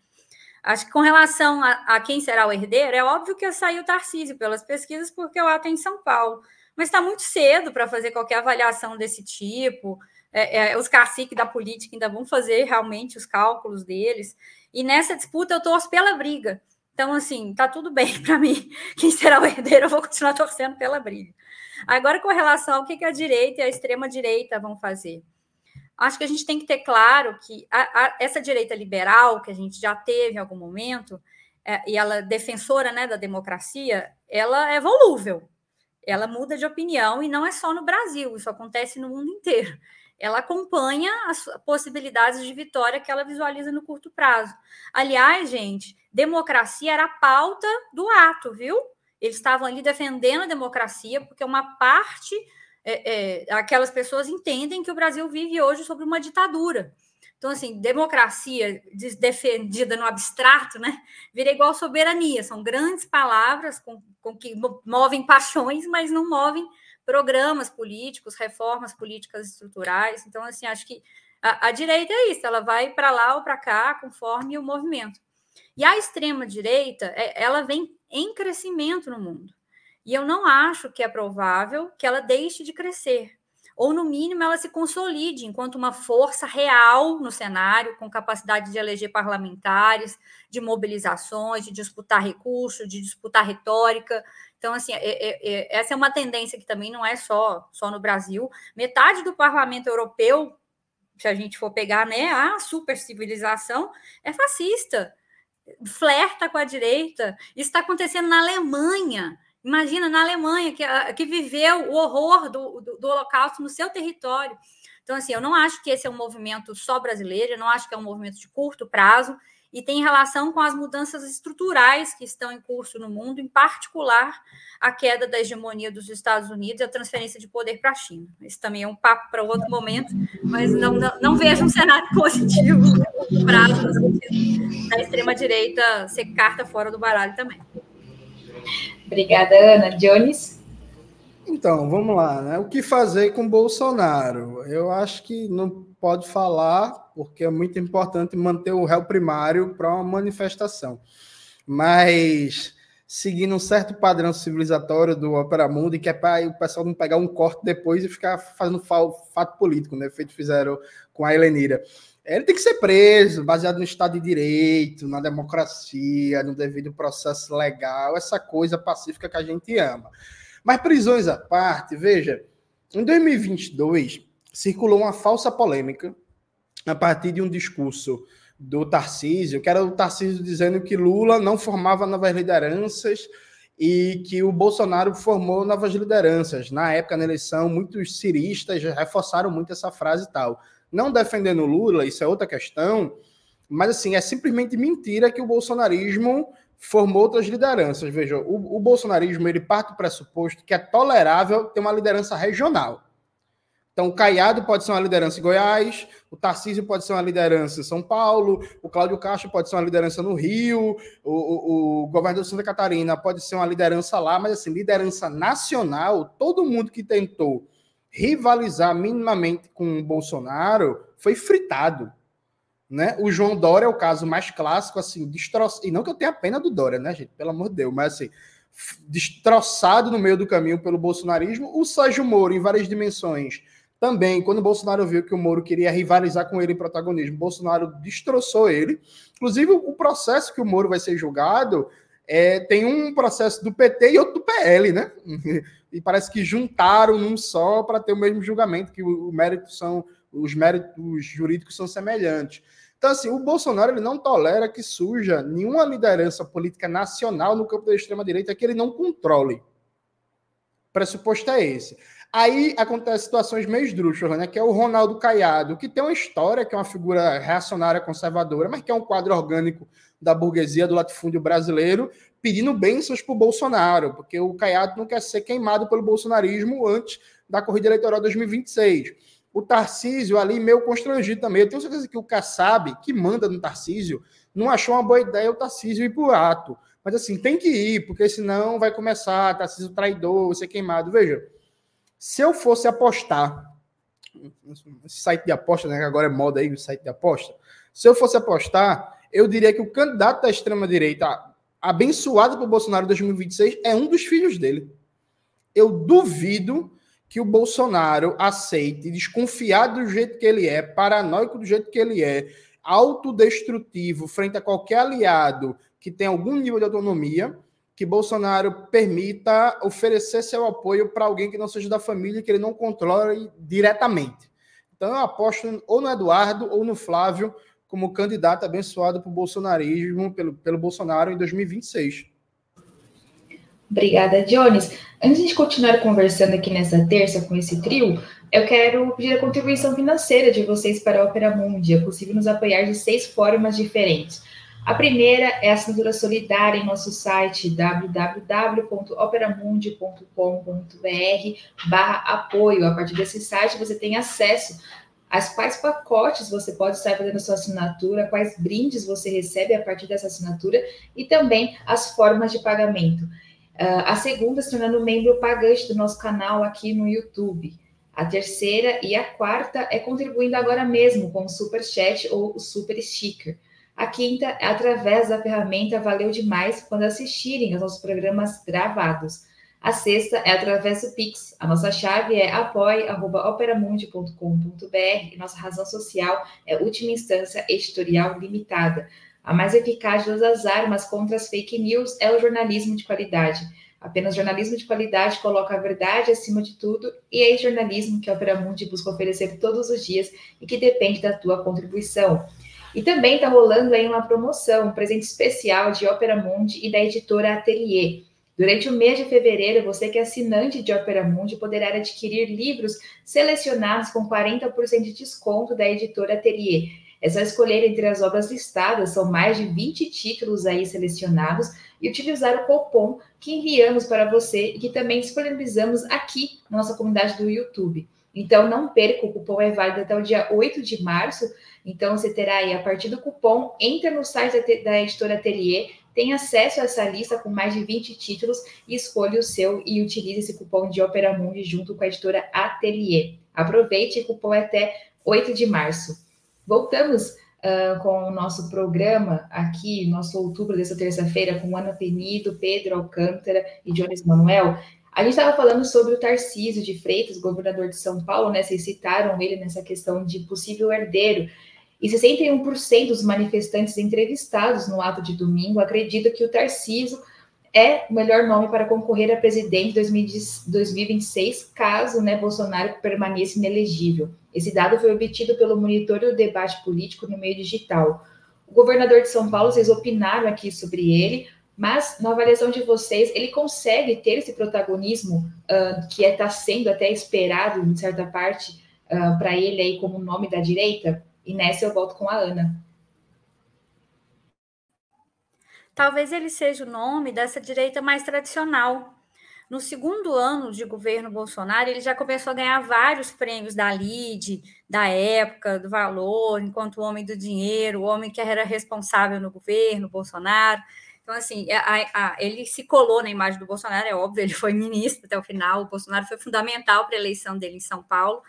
Acho que com relação a, a, quem será o herdeiro, é óbvio que saiu Tarcísio pelas pesquisas, porque o ato é em São Paulo. Mas está muito cedo para fazer qualquer avaliação desse tipo. É, é, os caciques da política ainda vão fazer realmente os cálculos deles. E nessa disputa eu torço pela briga. Então, assim, tá tudo bem para mim. Quem será o herdeiro, eu vou continuar torcendo pela briga. Agora, com relação ao que a direita e a extrema-direita vão fazer acho que a gente tem que ter claro que a, a, essa direita liberal que a gente já teve em algum momento, é, e ela defensora né, da democracia, ela é volúvel, ela muda de opinião e não é só no Brasil, isso acontece no mundo inteiro. Ela acompanha as possibilidades de vitória que ela visualiza no curto prazo. Aliás, gente, democracia era a pauta do ato, viu? Eles estavam ali defendendo a democracia, porque uma parte é, é, aquelas pessoas entendem que o Brasil vive hoje sobre uma ditadura. Então, assim, democracia defendida no abstrato, né, vira igual soberania. São grandes palavras com, com que movem paixões, mas não movem programas políticos, reformas políticas estruturais. Então, assim, acho que a, a direita é isso, ela vai para lá ou para cá conforme o movimento. E a extrema direita, é, ela vem em crescimento no mundo. E eu não acho que é provável que ela deixe de crescer. Ou, no mínimo, ela se consolide enquanto uma força real no cenário, com capacidade de eleger parlamentares, de mobilizações, de disputar recursos, de disputar retórica. Então, assim, é, é, é, essa é uma tendência que também não é só, só no Brasil. Metade do parlamento europeu se a gente for pegar né, a super civilização, é fascista, flerta com a direita. Isso está acontecendo na Alemanha. Imagina, na Alemanha, que, que viveu o horror do, do, do Holocausto no seu território. Então, assim, eu não acho que esse é um movimento só brasileiro, eu não acho que é um movimento de curto prazo, e tem relação com as mudanças estruturais que estão em curso no mundo, em particular a queda da hegemonia dos Estados Unidos e a transferência de poder para a China. Isso também é um papo para outro momento, mas não, não, não vejo um cenário positivo prazo da extrema-direita ser carta fora do baralho também. Obrigada, Ana. Jones? Então, vamos lá, né? O que fazer com Bolsonaro? Eu acho que não pode falar, porque é muito importante manter o réu primário para uma manifestação. Mas seguindo um certo padrão civilizatório do Opera Mundi, que é para o pessoal não pegar um corte depois e ficar fazendo fato político, né? Feito fizeram com a Helenira. Ele tem que ser preso, baseado no Estado de Direito, na democracia, no devido processo legal, essa coisa pacífica que a gente ama. Mas prisões à parte, veja, em 2022 circulou uma falsa polêmica a partir de um discurso do Tarcísio, que era o Tarcísio dizendo que Lula não formava novas lideranças e que o Bolsonaro formou novas lideranças. Na época, na eleição, muitos ciristas reforçaram muito essa frase e tal. Não defendendo Lula, isso é outra questão, mas assim, é simplesmente mentira que o bolsonarismo formou outras lideranças. Veja, o, o bolsonarismo ele parte do pressuposto que é tolerável ter uma liderança regional. Então, o Caiado pode ser uma liderança em Goiás, o Tarcísio pode ser uma liderança em São Paulo, o Cláudio Castro pode ser uma liderança no Rio, o, o, o governador de Santa Catarina pode ser uma liderança lá, mas assim, liderança nacional, todo mundo que tentou rivalizar minimamente com o Bolsonaro foi fritado. Né? O João Dória é o caso mais clássico, assim, destroçado. E não que eu tenha pena do Dória, né, gente? Pelo amor de Deus, mas assim, destroçado no meio do caminho pelo bolsonarismo. O Sérgio Moro, em várias dimensões, também, quando o Bolsonaro viu que o Moro queria rivalizar com ele em protagonismo, Bolsonaro destroçou ele. Inclusive, o processo que o Moro vai ser julgado é, tem um processo do PT e outro do PL, né? E parece que juntaram num só para ter o mesmo julgamento, que o, o mérito são os méritos jurídicos são semelhantes. Então, assim, o Bolsonaro ele não tolera que surja nenhuma liderança política nacional no campo da extrema-direita que ele não controle. O pressuposto é esse. Aí acontecem situações meio esdrúxulas, né? Que é o Ronaldo Caiado, que tem uma história, que é uma figura reacionária conservadora, mas que é um quadro orgânico da burguesia do latifúndio brasileiro, pedindo bênçãos para o Bolsonaro, porque o Caiado não quer ser queimado pelo bolsonarismo antes da corrida eleitoral 2026. O Tarcísio ali meio constrangido também. Eu tenho certeza que o Kassab, que manda no Tarcísio, não achou uma boa ideia o Tarcísio ir para o ato. Mas assim, tem que ir, porque senão vai começar Tarcísio traidor, ser queimado. Veja, se eu fosse apostar, esse site de aposta, né, agora é moda aí, o site de aposta, se eu fosse apostar, eu diria que o candidato da extrema-direita abençoado por Bolsonaro em 2026 é um dos filhos dele. Eu duvido que o Bolsonaro aceite desconfiar do jeito que ele é, paranoico do jeito que ele é, autodestrutivo frente a qualquer aliado que tem algum nível de autonomia, que Bolsonaro permita oferecer seu apoio para alguém que não seja da família, que ele não controle diretamente. Então eu aposto ou no Eduardo ou no Flávio como candidato abençoado por bolsonarismo, pelo, pelo Bolsonaro em 2026. Obrigada, Jones. Antes de continuar conversando aqui nessa terça com esse trio, eu quero pedir a contribuição financeira de vocês para a Opera Mundi. É possível nos apoiar de seis formas diferentes. A primeira é a assinatura solidária em nosso site www.operamundi.com.br barra apoio. A partir desse site você tem acesso às quais pacotes você pode estar fazendo sua assinatura, quais brindes você recebe a partir dessa assinatura e também as formas de pagamento. Uh, a segunda, se tornando membro pagante do nosso canal aqui no YouTube. A terceira e a quarta é contribuindo agora mesmo com o Super Chat ou o Super Sticker. A quinta é através da ferramenta Valeu Demais quando assistirem aos nossos programas gravados. A sexta é através do Pix. A nossa chave é apoie.operamundi.com.br e nossa razão social é Última Instância Editorial Limitada. A mais eficaz de todas as armas contra as fake news é o jornalismo de qualidade. Apenas jornalismo de qualidade coloca a verdade acima de tudo e é esse jornalismo que a Opera Mundi busca oferecer todos os dias e que depende da tua contribuição. E também está rolando aí uma promoção, um presente especial de Opera Mundi e da editora Atelier. Durante o mês de fevereiro, você que é assinante de Opera Mundi poderá adquirir livros selecionados com 40% de desconto da editora Atelier. É só escolher entre as obras listadas, são mais de 20 títulos aí selecionados, e utilizar o cupom que enviamos para você e que também disponibilizamos aqui na nossa comunidade do YouTube. Então, não perca, o cupom é válido até o dia 8 de março. Então, você terá aí, a partir do cupom, entra no site da, editora Atelier, tem acesso a essa lista com mais de 20 títulos e escolha o seu e utilize esse cupom de Opera Mundi junto com a editora Atelier. Aproveite, o cupom é até 8 de março. Voltamos uh, com o nosso programa aqui, nosso outubro dessa terça-feira, com Ana Penido, Pedro Alcântara e Jones Manuel. A gente estava falando sobre o Tarcísio de Freitas, governador de São Paulo, né? Vocês citaram ele nessa questão de possível herdeiro. E 61% dos manifestantes entrevistados no ato de domingo acreditam que o Tarcísio é o melhor nome para concorrer a presidente em 2026, caso né, Bolsonaro permaneça inelegível. Esse dado foi obtido pelo monitor do debate político no meio digital. O governador de São Paulo, vocês opinaram aqui sobre ele, mas na avaliação de vocês, ele consegue ter esse protagonismo uh, que está é, sendo até esperado, em certa parte, uh, para ele aí como nome da direita? E nessa eu volto com a Ana. Talvez ele seja o nome dessa direita mais tradicional. No segundo ano de governo Bolsonaro, ele já começou a ganhar vários prêmios da LIDE, da época, do valor, enquanto homem do dinheiro, o homem que era responsável no governo Bolsonaro. Então, assim, a, a, ele se colou na imagem do Bolsonaro, é óbvio, ele foi ministro até o final, o Bolsonaro foi fundamental para a eleição dele em São Paulo,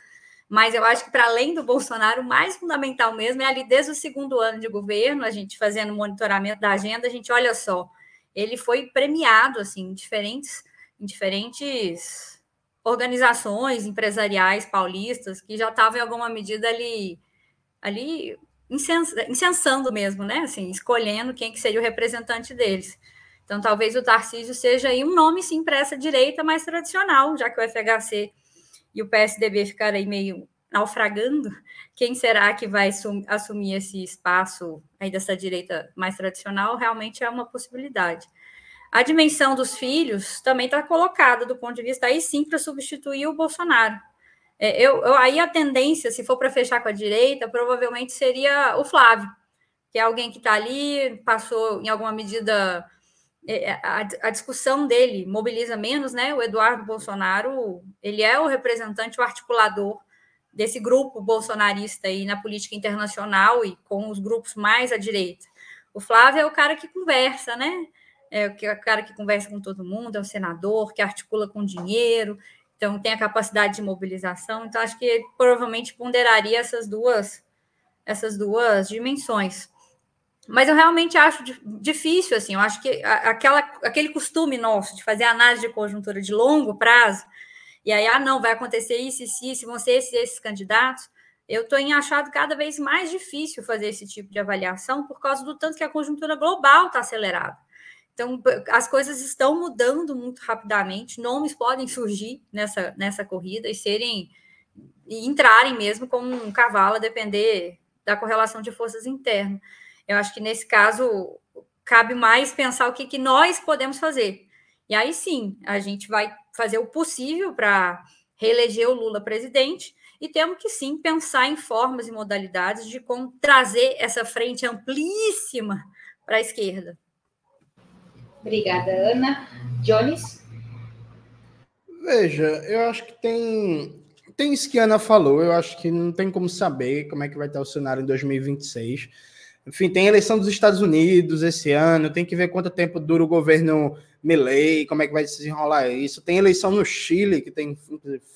mas eu acho que, para além do Bolsonaro, o mais fundamental mesmo é ali desde o segundo ano de governo, a gente fazendo monitoramento da agenda, a gente olha só, ele foi premiado assim, em diferentes, em diferentes organizações empresariais paulistas que já estavam em alguma medida ali, ali incensando mesmo, né? Assim, escolhendo quem que seria o representante deles. Então, talvez o Tarcísio seja aí um nome, sim, para essa direita mais tradicional, já que o FHC e o PSDB ficar aí meio naufragando, quem será que vai assumir esse espaço aí dessa direita mais tradicional? Realmente é uma possibilidade. A dimensão dos filhos também está colocada do ponto de vista aí sim para substituir o Bolsonaro. É, eu, eu, aí a tendência, se for para fechar com a direita, provavelmente seria o Flávio, que é alguém que está ali, passou em alguma medida a, a, discussão dele mobiliza menos, né? O Eduardo Bolsonaro, ele é o representante, o articulador desse grupo bolsonarista aí na política internacional e com os grupos mais à direita. O Flávio é o cara que conversa, né? É o cara que conversa com todo mundo, é o senador, que articula com dinheiro, então tem a capacidade de mobilização. Então, acho que provavelmente ponderaria essas duas, essas duas dimensões. Mas eu realmente acho difícil, assim, eu acho que aquela, aquele costume nosso de fazer análise de conjuntura de longo prazo, e aí, ah, não, vai acontecer isso, isso, isso, vão ser esses, esses candidatos, eu estou em achado cada vez mais difícil fazer esse tipo de avaliação por causa do tanto que a conjuntura global está acelerada. Então, as coisas estão mudando muito rapidamente, nomes podem surgir nessa, nessa corrida e serem e entrarem mesmo como um cavalo, a depender da correlação de forças internas. Eu acho que nesse caso cabe mais pensar o que, que nós podemos fazer. E aí sim, a gente vai fazer o possível para reeleger o Lula presidente e temos que sim pensar em formas e modalidades de como trazer essa frente amplíssima para a esquerda. Obrigada, Ana. Jones? Veja, eu acho que tem tem isso que a Ana falou, eu acho que não tem como saber como é que vai estar o cenário em 2026. Enfim, tem eleição dos Estados Unidos esse ano, tem que ver quanto tempo dura o governo Milley, como é que vai se desenrolar isso. Tem eleição no Chile, que tem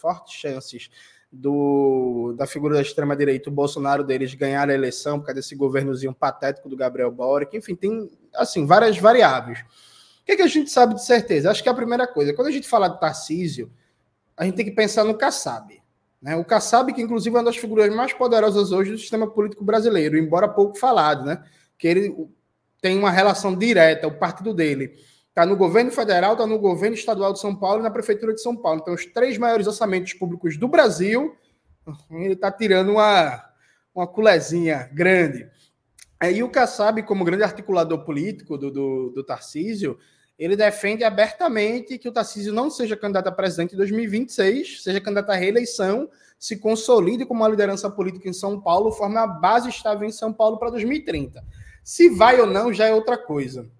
fortes chances do, da figura da extrema-direita, o Bolsonaro deles ganhar a eleição por causa desse governozinho patético do Gabriel Boric. Enfim, tem, assim, várias variáveis. O que, é que a gente sabe de certeza? Acho que é a primeira coisa, quando a gente fala de Tarcísio, a gente tem que pensar no Kassab. Né? O Kassab, que inclusive é uma das figuras mais poderosas hoje do sistema político brasileiro, embora pouco falado, né? que ele tem uma relação direta, o partido dele, Está no governo federal, está no governo estadual de São Paulo e na prefeitura de São Paulo. Então, os três maiores orçamentos públicos do Brasil, ele está tirando uma, uma culezinha grande. E o Kassab, como grande articulador político do, do, do Tarcísio, ele defende abertamente que o Tarcísio não seja candidato a presidente em 2026, seja candidato à reeleição, se consolide como uma liderança política em São Paulo, forme a base estável em São Paulo para 2030. Se vai ou não já é outra coisa,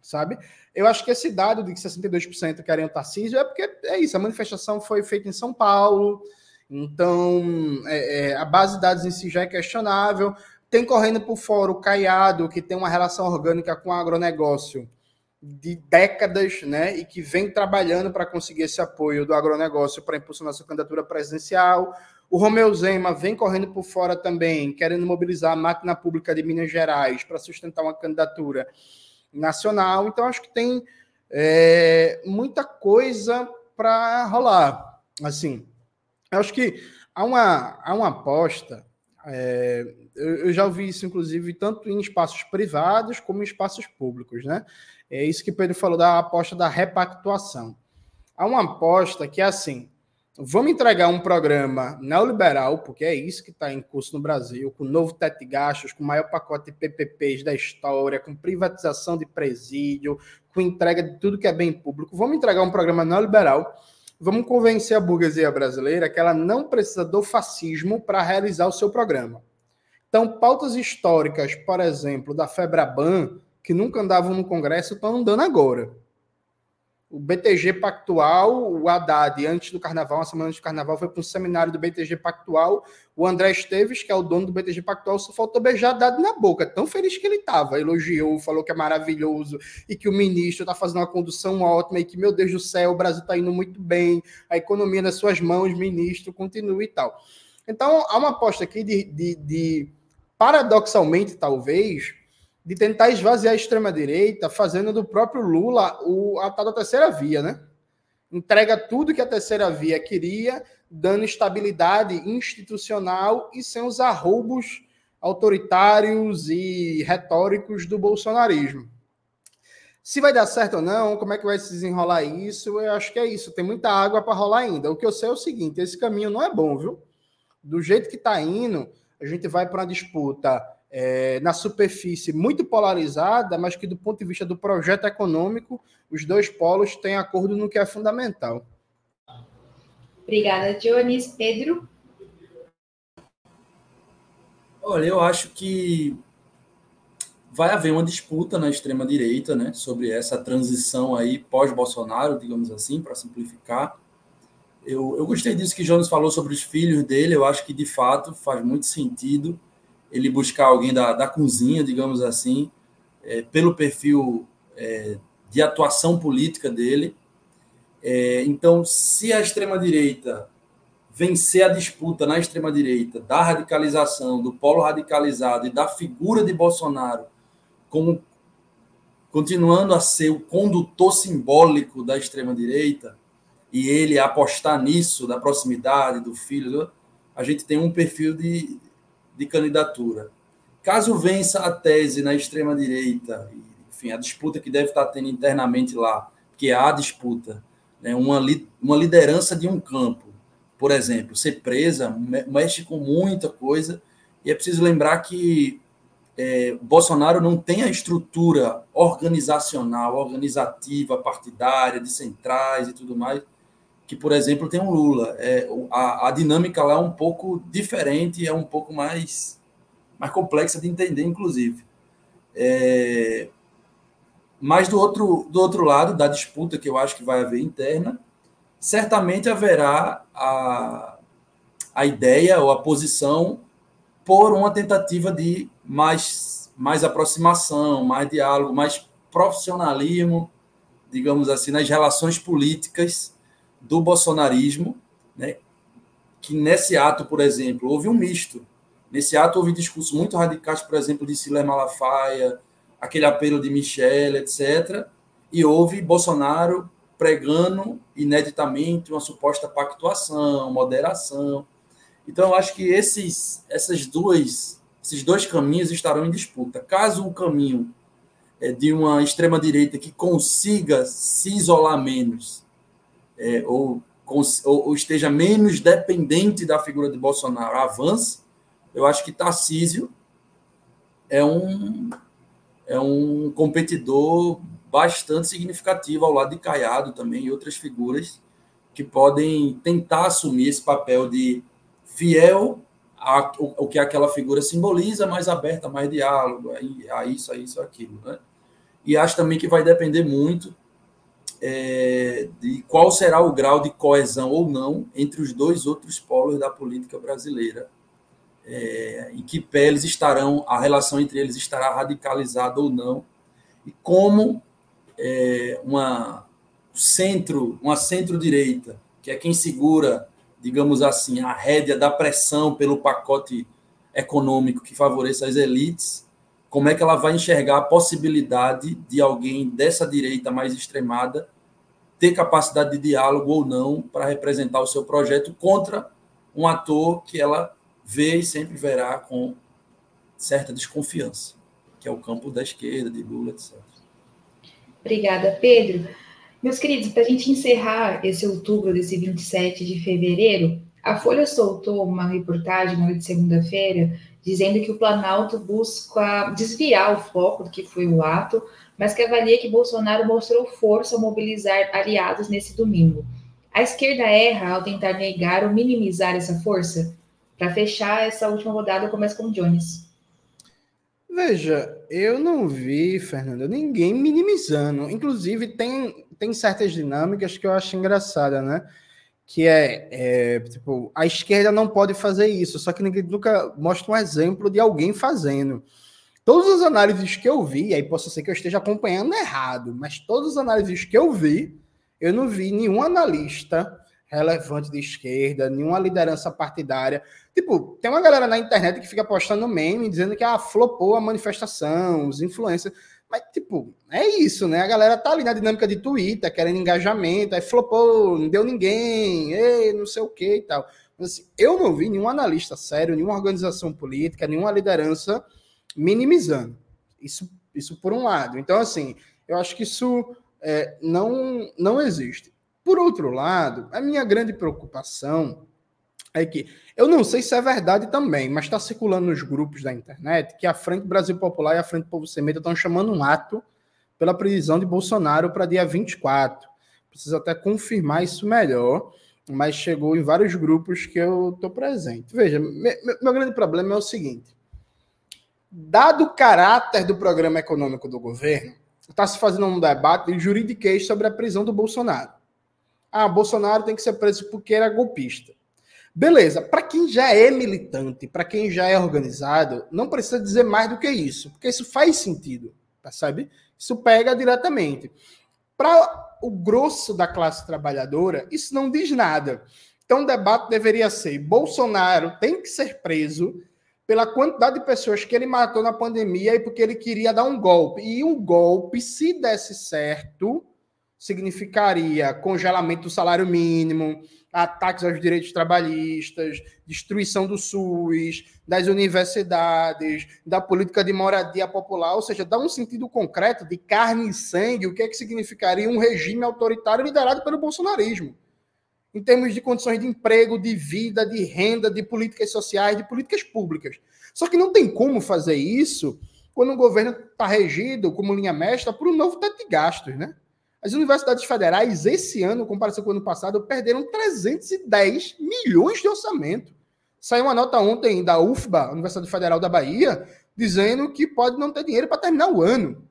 sabe? Eu acho que esse dado de que 62% querem o Tarcísio é porque é isso, a manifestação foi feita em São Paulo, então é, é, a base de dados em si já é questionável. Tem correndo por fora o Caiado, que tem uma relação orgânica com o agronegócio de décadas, né, e que vem trabalhando para conseguir esse apoio do agronegócio para impulsionar sua candidatura presidencial. O Romeu Zema vem correndo por fora também, querendo mobilizar a máquina pública de Minas Gerais para sustentar uma candidatura nacional. Então, acho que tem é, muita coisa para rolar. Assim, acho que há uma, há uma aposta. É, eu, eu, já ouvi isso, inclusive, tanto em espaços privados como em espaços públicos, né? É isso que Pedro falou da aposta da repactuação. Há uma aposta que é assim: Vamos entregar um programa neoliberal, porque é isso que está em curso no Brasil, com novo teto de gastos, com o maior pacote de PPPs da história, com privatização de presídio, com entrega de tudo que é bem público. Vamos entregar um programa neoliberal. Vamos convencer a burguesia brasileira que ela não precisa do fascismo para realizar o seu programa. Então, pautas históricas, por exemplo, da Febraban, que nunca andavam no Congresso, estão andando agora o BTG Pactual, o Haddad, antes do carnaval, uma semana antes do carnaval, foi para um seminário do BTG Pactual. O André Esteves, que é o dono do BTG Pactual, só faltou beijar Haddad na boca. Tão feliz que ele estava. Elogiou, falou que é maravilhoso e que o ministro está fazendo uma condução ótima e que, meu Deus do céu, o Brasil está indo muito bem, a economia nas suas mãos, ministro, continue e tal. Então, há uma aposta aqui de, de, de paradoxalmente, talvez, de tentar esvaziar a extrema-direita, fazendo do próprio Lula o, a tal da terceira via, né? Entrega tudo que a terceira via queria, dando estabilidade institucional e sem os arroubos autoritários e retóricos do bolsonarismo. Se vai dar certo ou não, como é que vai se desenrolar isso? Eu acho que é isso. Tem muita água para rolar ainda. O que eu sei é o seguinte: esse caminho não é bom, viu? Do jeito que está indo, a gente vai para uma disputa é, na superfície muito polarizada, mas que do ponto de vista do projeto econômico, os dois polos têm acordo no que é fundamental. Obrigada, Dionis. Pedro? Olha, eu acho que vai haver uma disputa na extrema-direita né, sobre essa transição aí pós-Bolsonaro, digamos assim, para simplificar. Eu, eu gostei disso que Jones falou sobre os filhos dele, eu acho que de fato faz muito sentido ele buscar alguém da, da cozinha, digamos assim, é, pelo perfil é, de atuação política dele. É, então, se a extrema-direita vencer a disputa na extrema-direita da radicalização, do polo radicalizado e da figura de Bolsonaro como continuando a ser o condutor simbólico da extrema-direita, e ele apostar nisso, da proximidade do filho, a gente tem um perfil de, de candidatura. Caso vença a tese na extrema-direita, enfim, a disputa que deve estar tendo internamente lá, que há disputa, né, uma, li, uma liderança de um campo, por exemplo, ser presa, mexe com muita coisa, e é preciso lembrar que é, Bolsonaro não tem a estrutura organizacional, organizativa, partidária, de centrais e tudo mais, que, por exemplo, tem um Lula. É, a, a dinâmica lá é um pouco diferente, é um pouco mais, mais complexa de entender, inclusive. É, mas do outro, do outro lado, da disputa que eu acho que vai haver interna, certamente haverá a, a ideia ou a posição por uma tentativa de mais, mais aproximação, mais diálogo, mais profissionalismo, digamos assim, nas relações políticas do bolsonarismo, né, que nesse ato, por exemplo, houve um misto. Nesse ato houve discursos muito radicais, por exemplo, de Siler Malafaia, aquele apelo de Michele, etc. E houve Bolsonaro pregando ineditamente uma suposta pactuação, moderação. Então, eu acho que esses, essas duas, esses dois caminhos estarão em disputa. Caso o caminho é, de uma extrema-direita que consiga se isolar menos, é, ou, ou, esteja menos dependente da figura de Bolsonaro, avance, eu acho que Tarcísio é um, é um competidor bastante significativo ao lado de Caiado também e outras figuras que podem tentar assumir esse papel de fiel o, que aquela figura simboliza, mais aberta, mais diálogo, a isso, a isso, aquilo. Né? E acho também que vai depender muito é, de qual será o grau de coesão ou não entre os dois outros polos da política brasileira. É, em que pé eles estarão, a relação entre eles estará radicalizada ou não, e como é, uma centro, uma centro-direita, que é quem segura digamos assim, a rédea da pressão pelo pacote econômico que favoreça as elites, como é que ela vai enxergar a possibilidade de alguém dessa direita mais extremada ter capacidade de diálogo ou não para representar o seu projeto contra um ator que ela vê e sempre verá com certa desconfiança, que é o campo da esquerda, de Lula, etc. Obrigada, Pedro. Meus queridos, para a gente encerrar esse outubro, desse 27 de fevereiro, a Folha soltou uma reportagem na de segunda-feira dizendo que o Planalto busca desviar o foco do que foi o ato, mas que avalia que Bolsonaro mostrou força ao mobilizar aliados nesse domingo. A esquerda erra ao tentar negar ou minimizar essa força? Para fechar essa última rodada, eu começo com o Jones. Veja, eu não vi, Fernando, ninguém minimizando. Inclusive, tem, tem certas dinâmicas que eu acho engraçada, né? Que é, é, tipo, a esquerda não pode fazer isso, só que ninguém nunca mostra um exemplo de alguém fazendo. Todas as análises que eu vi, aí posso ser que eu esteja acompanhando errado, mas todas as análises que eu vi, eu não vi nenhum analista relevante de esquerda, nenhuma liderança partidária. Tipo, tem uma galera na internet que fica postando meme dizendo que ah, flopou a manifestação, os influencers. Mas, tipo, é isso, né? A galera tá ali na dinâmica de Twitter, querendo engajamento, aí flopou, não deu ninguém, ei, não sei o que e tal. Mas, assim, eu não vi nenhum analista sério, nenhuma organização política, nenhuma liderança minimizando. Isso, isso por um lado. Então, assim, eu acho que isso é, não, não existe. Por outro lado, a minha grande preocupação é que eu não sei se é verdade também, mas está circulando nos grupos da internet que a Frente Brasil Popular e a Frente Povo Sem Medo estão chamando um ato pela prisão de Bolsonaro para dia 24. Preciso até confirmar isso melhor, mas chegou em vários grupos que eu estou presente. Veja, meu, meu grande problema é o seguinte: dado o caráter do programa econômico do governo, está se fazendo um debate de juridiquês sobre a prisão do Bolsonaro. Ah, Bolsonaro tem que ser preso porque era golpista. Beleza, para quem já é militante, para quem já é organizado, não precisa dizer mais do que isso, porque isso faz sentido, percebe? Isso pega diretamente. Para o grosso da classe trabalhadora, isso não diz nada. Então o debate deveria ser: Bolsonaro tem que ser preso pela quantidade de pessoas que ele matou na pandemia e porque ele queria dar um golpe. E um golpe, se desse certo, significaria congelamento do salário mínimo, ataques aos direitos trabalhistas, destruição do SUS, das universidades, da política de moradia popular, ou seja, dá um sentido concreto de carne e sangue, o que é que significaria um regime autoritário liderado pelo bolsonarismo. Em termos de condições de emprego, de vida, de renda, de políticas sociais, de políticas públicas. Só que não tem como fazer isso quando o governo está regido como linha mestra por um novo teto de gastos, né? As universidades federais, esse ano, comparação com o ano passado, perderam 310 milhões de orçamento. Saiu uma nota ontem da UFBA, Universidade Federal da Bahia, dizendo que pode não ter dinheiro para terminar o ano.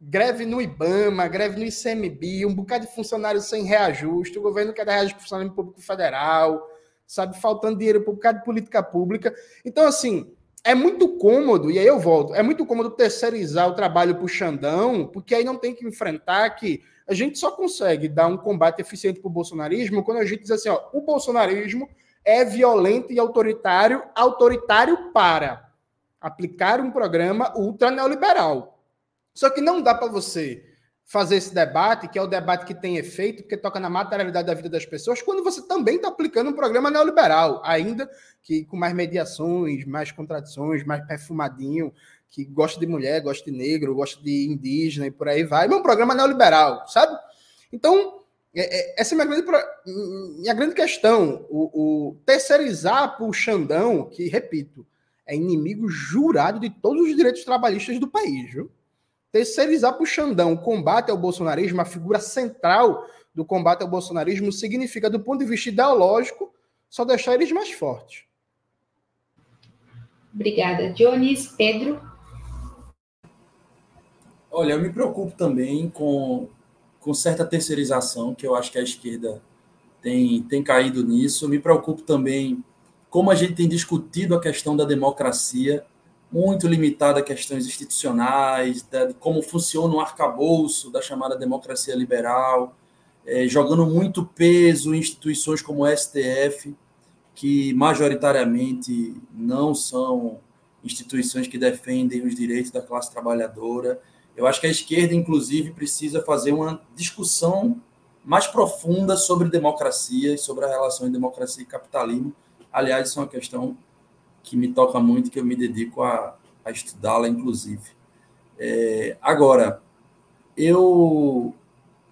Greve no IBAMA, greve no ICMB, um bocado de funcionários sem reajuste, o governo quer dar reajuste para o funcionário público federal, sabe, faltando dinheiro para um bocado de política pública. Então, assim, é muito cômodo, e aí eu volto, é muito cômodo terceirizar o trabalho para o Xandão, porque aí não tem que enfrentar que a gente só consegue dar um combate eficiente para o bolsonarismo quando a gente diz assim, ó, o bolsonarismo é violento e autoritário, autoritário para aplicar um programa ultra neoliberal. Só que não dá para você fazer esse debate, que é o debate que tem efeito, porque toca na materialidade da vida das pessoas, quando você também está aplicando um programa neoliberal, ainda que com mais mediações, mais contradições, mais perfumadinho, que gosta de mulher, gosta de negro, gosta de indígena e por aí vai. Programa é neoliberal, sabe? Então, é, é, essa é a minha grande, minha grande questão. O, o terceirizar para o Xandão, que, repito, é inimigo jurado de todos os direitos trabalhistas do país, viu? Terceirizar para o Xandão o combate ao bolsonarismo, a figura central do combate ao bolsonarismo, significa, do ponto de vista ideológico, só deixar eles mais fortes. Obrigada, Jones. Pedro? Olha, eu me preocupo também com, com certa terceirização, que eu acho que a esquerda tem, tem caído nisso. Me preocupo também como a gente tem discutido a questão da democracia, muito limitada a questões institucionais, de como funciona o arcabouço da chamada democracia liberal, é, jogando muito peso em instituições como o STF, que majoritariamente não são instituições que defendem os direitos da classe trabalhadora. Eu acho que a esquerda, inclusive, precisa fazer uma discussão mais profunda sobre democracia e sobre a relação entre democracia e capitalismo. Aliás, isso é uma questão que me toca muito, que eu me dedico a, a estudá-la, inclusive. É, agora, eu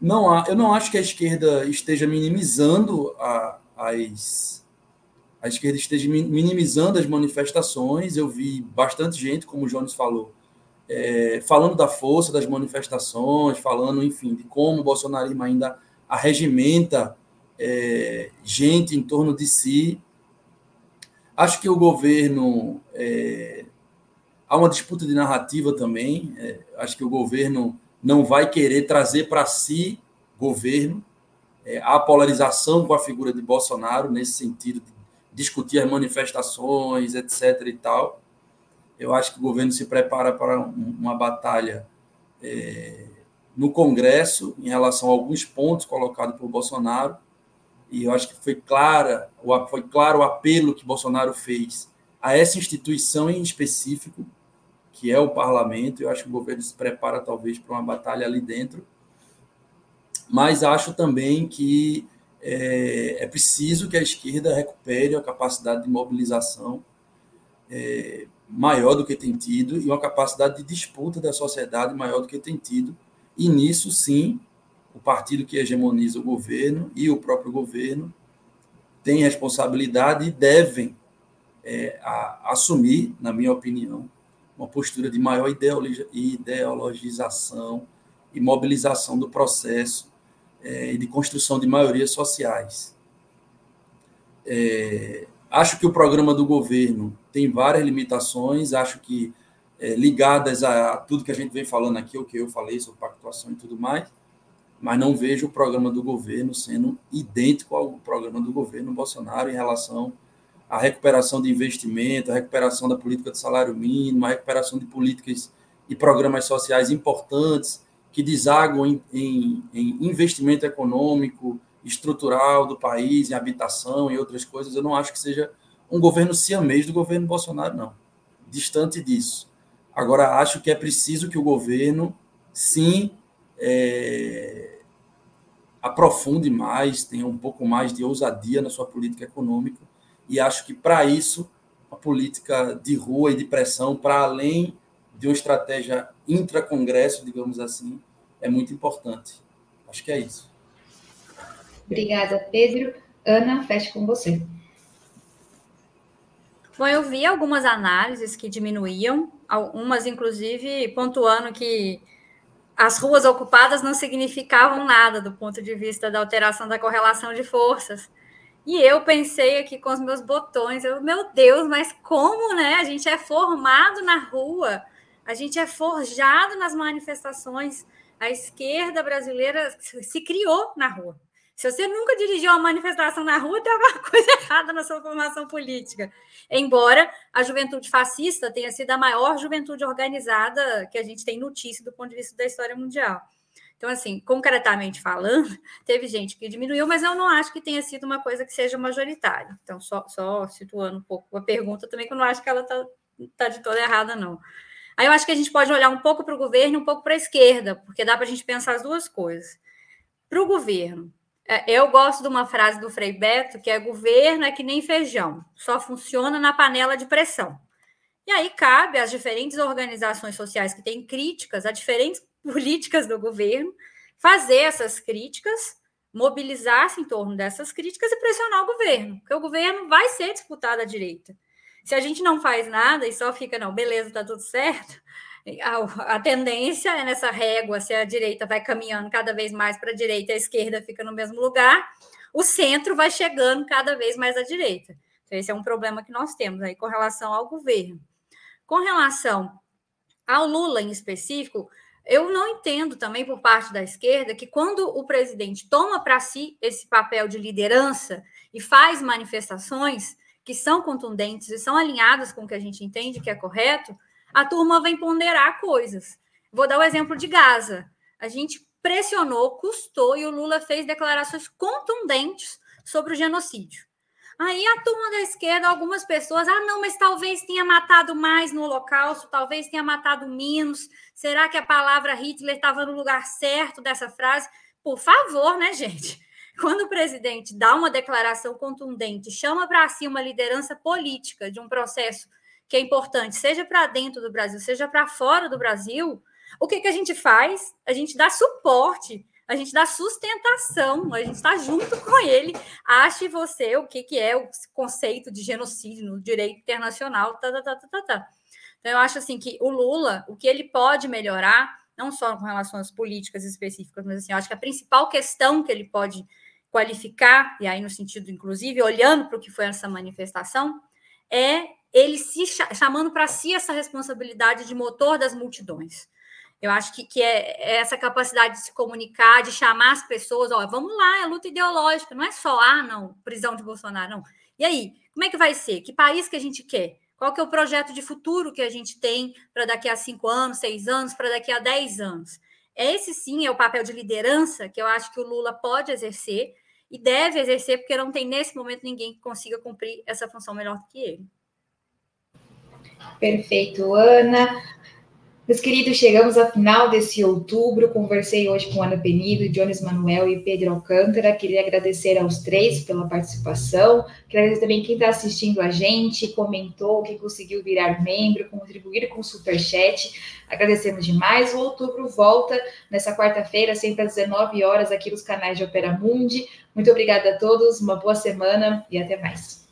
não, eu não acho que a esquerda esteja minimizando a, as. A esquerda esteja minimizando as manifestações. Eu vi bastante gente, como o Jones falou, é, falando da força das manifestações, falando, enfim, de como o bolsonarismo ainda arregimenta é, gente em torno de si. Acho que o governo. É, há uma disputa de narrativa também. É, acho que o governo não vai querer trazer para si governo. É, a polarização com a figura de Bolsonaro, nesse sentido de discutir as manifestações, etc. e tal. Eu acho que o governo se prepara para uma batalha é, no Congresso em relação a alguns pontos colocados por Bolsonaro. E eu acho que foi clara, foi claro o apelo que Bolsonaro fez a essa instituição em específico, que é o parlamento. Eu acho que o governo se prepara talvez para uma batalha ali dentro. Mas acho também que é, é preciso que a esquerda recupere a capacidade de mobilização é, maior do que tem tido e uma capacidade de disputa da sociedade maior do que tem tido. E nisso, sim, o partido que hegemoniza o governo e o próprio governo têm responsabilidade e devem é, a, assumir, na minha opinião, uma postura de maior ideologização e mobilização do processo é, de construção de maiorias sociais. É, acho que o programa do governo tem várias limitações, acho que é, ligadas a tudo que a gente vem falando aqui, o que eu falei sobre pactuação e tudo mais, mas não vejo o programa do governo sendo idêntico ao programa do governo Bolsonaro em relação a recuperação de investimento, a recuperação da política de salário mínimo, a recuperação de políticas e programas sociais importantes que desaguam em, em, em investimento econômico, estrutural do país, em habitação e outras coisas. Eu não acho que seja um governo siamês do governo Bolsonaro, não. Distante disso. Agora, acho que é preciso que o governo, sim, é, aprofunde mais, tenha um pouco mais de ousadia na sua política econômica e acho que para isso a política de rua e de pressão, para além de uma estratégia intra-congresso, digamos assim, é muito importante. Acho que é isso. Obrigada, Pedro. Ana, feche com você. Bom, eu vi algumas análises que diminuíam, algumas inclusive pontuando que as ruas ocupadas não significavam nada do ponto de vista da alteração da correlação de forças. E eu pensei aqui com os meus botões, eu, meu Deus, mas como, né? A gente é formado na rua, a gente é forjado nas manifestações. A esquerda brasileira se criou na rua. Se você nunca dirigiu uma manifestação na rua, tem alguma coisa errada na sua formação política. Embora a juventude fascista tenha sido a maior juventude organizada que a gente tem notícia do ponto de vista da história mundial. Então, assim, concretamente falando, teve gente que diminuiu, mas eu não acho que tenha sido uma coisa que seja majoritária. Então, só, só situando um pouco a pergunta também, que eu não acho que ela está tá de toda errada, não. Aí eu acho que a gente pode olhar um pouco para o governo um pouco para a esquerda, porque dá para a gente pensar as duas coisas. Para o governo, eu gosto de uma frase do Frei Beto, que é governo é que nem feijão, só funciona na panela de pressão. E aí cabe às diferentes organizações sociais que têm críticas a diferentes políticas do governo fazer essas críticas, mobilizar-se em torno dessas críticas e pressionar o governo, porque o governo vai ser disputado à direita. Se a gente não faz nada e só fica, não, beleza, tá tudo certo, a, a, tendência é nessa régua, se a direita vai caminhando cada vez mais para a direita, a esquerda fica no mesmo lugar, o centro vai chegando cada vez mais à direita. Então, esse é um problema que nós temos aí com relação ao governo. Com relação ao Lula em específico, eu não entendo também por parte da esquerda que quando o presidente toma para si esse papel de liderança e faz manifestações que são contundentes e são alinhadas com o que a gente entende que é correto, a turma vem ponderar coisas. Vou dar o exemplo de Gaza. A gente pressionou, custou e o Lula fez declarações contundentes sobre o genocídio. Aí a turma da esquerda, algumas pessoas, ah, não, mas talvez tenha matado mais no Holocausto, talvez tenha matado menos. Será que a palavra Hitler estava no lugar certo dessa frase? Por favor, né, gente? Quando o presidente dá uma declaração contundente, chama para si uma liderança política de um processo que é importante, seja para dentro do Brasil, seja para fora do Brasil, o que, que a gente faz? A gente dá suporte, a gente dá sustentação, a gente está junto com ele. Ache você o que, que é o conceito de genocídio no direito internacional. Tá, tá, tá, tá, tá, tá. Então, eu acho assim que o Lula, o que ele pode melhorar, não só com relação às políticas específicas, mas assim, eu acho que a principal questão que ele pode qualificar, e aí no sentido, inclusive, olhando para o que foi essa manifestação, é ele se chamando para si essa responsabilidade de motor das multidões. Eu acho que, que é, é essa capacidade de se comunicar, de chamar as pessoas, ó, vamos lá, é luta ideológica, não é só, ah, não, prisão de Bolsonaro, não. E aí, como é que vai ser? Que país que a gente quer? Qual que é o projeto de futuro que a gente tem para daqui a cinco anos, seis anos, para daqui a dez anos? Esse sim é o papel de liderança que eu acho que o Lula pode exercer e deve exercer, porque não tem nesse momento ninguém que consiga cumprir essa função melhor do que ele. Perfeito, Ana. Meus queridos, chegamos ao final desse outubro. Conversei hoje com Ana Penido, Jones Manuel e Pedro Alcântara. Queria agradecer aos três pela participação. Queria agradecer também quem está assistindo a gente, comentou, quem conseguiu virar membro, contribuir com o Superchat. Agradecemos demais. O outubro volta nessa quarta-feira, sempre às 19 horas, aqui nos canais de Opera Mundi. Muito obrigada a todos, uma boa semana e até mais.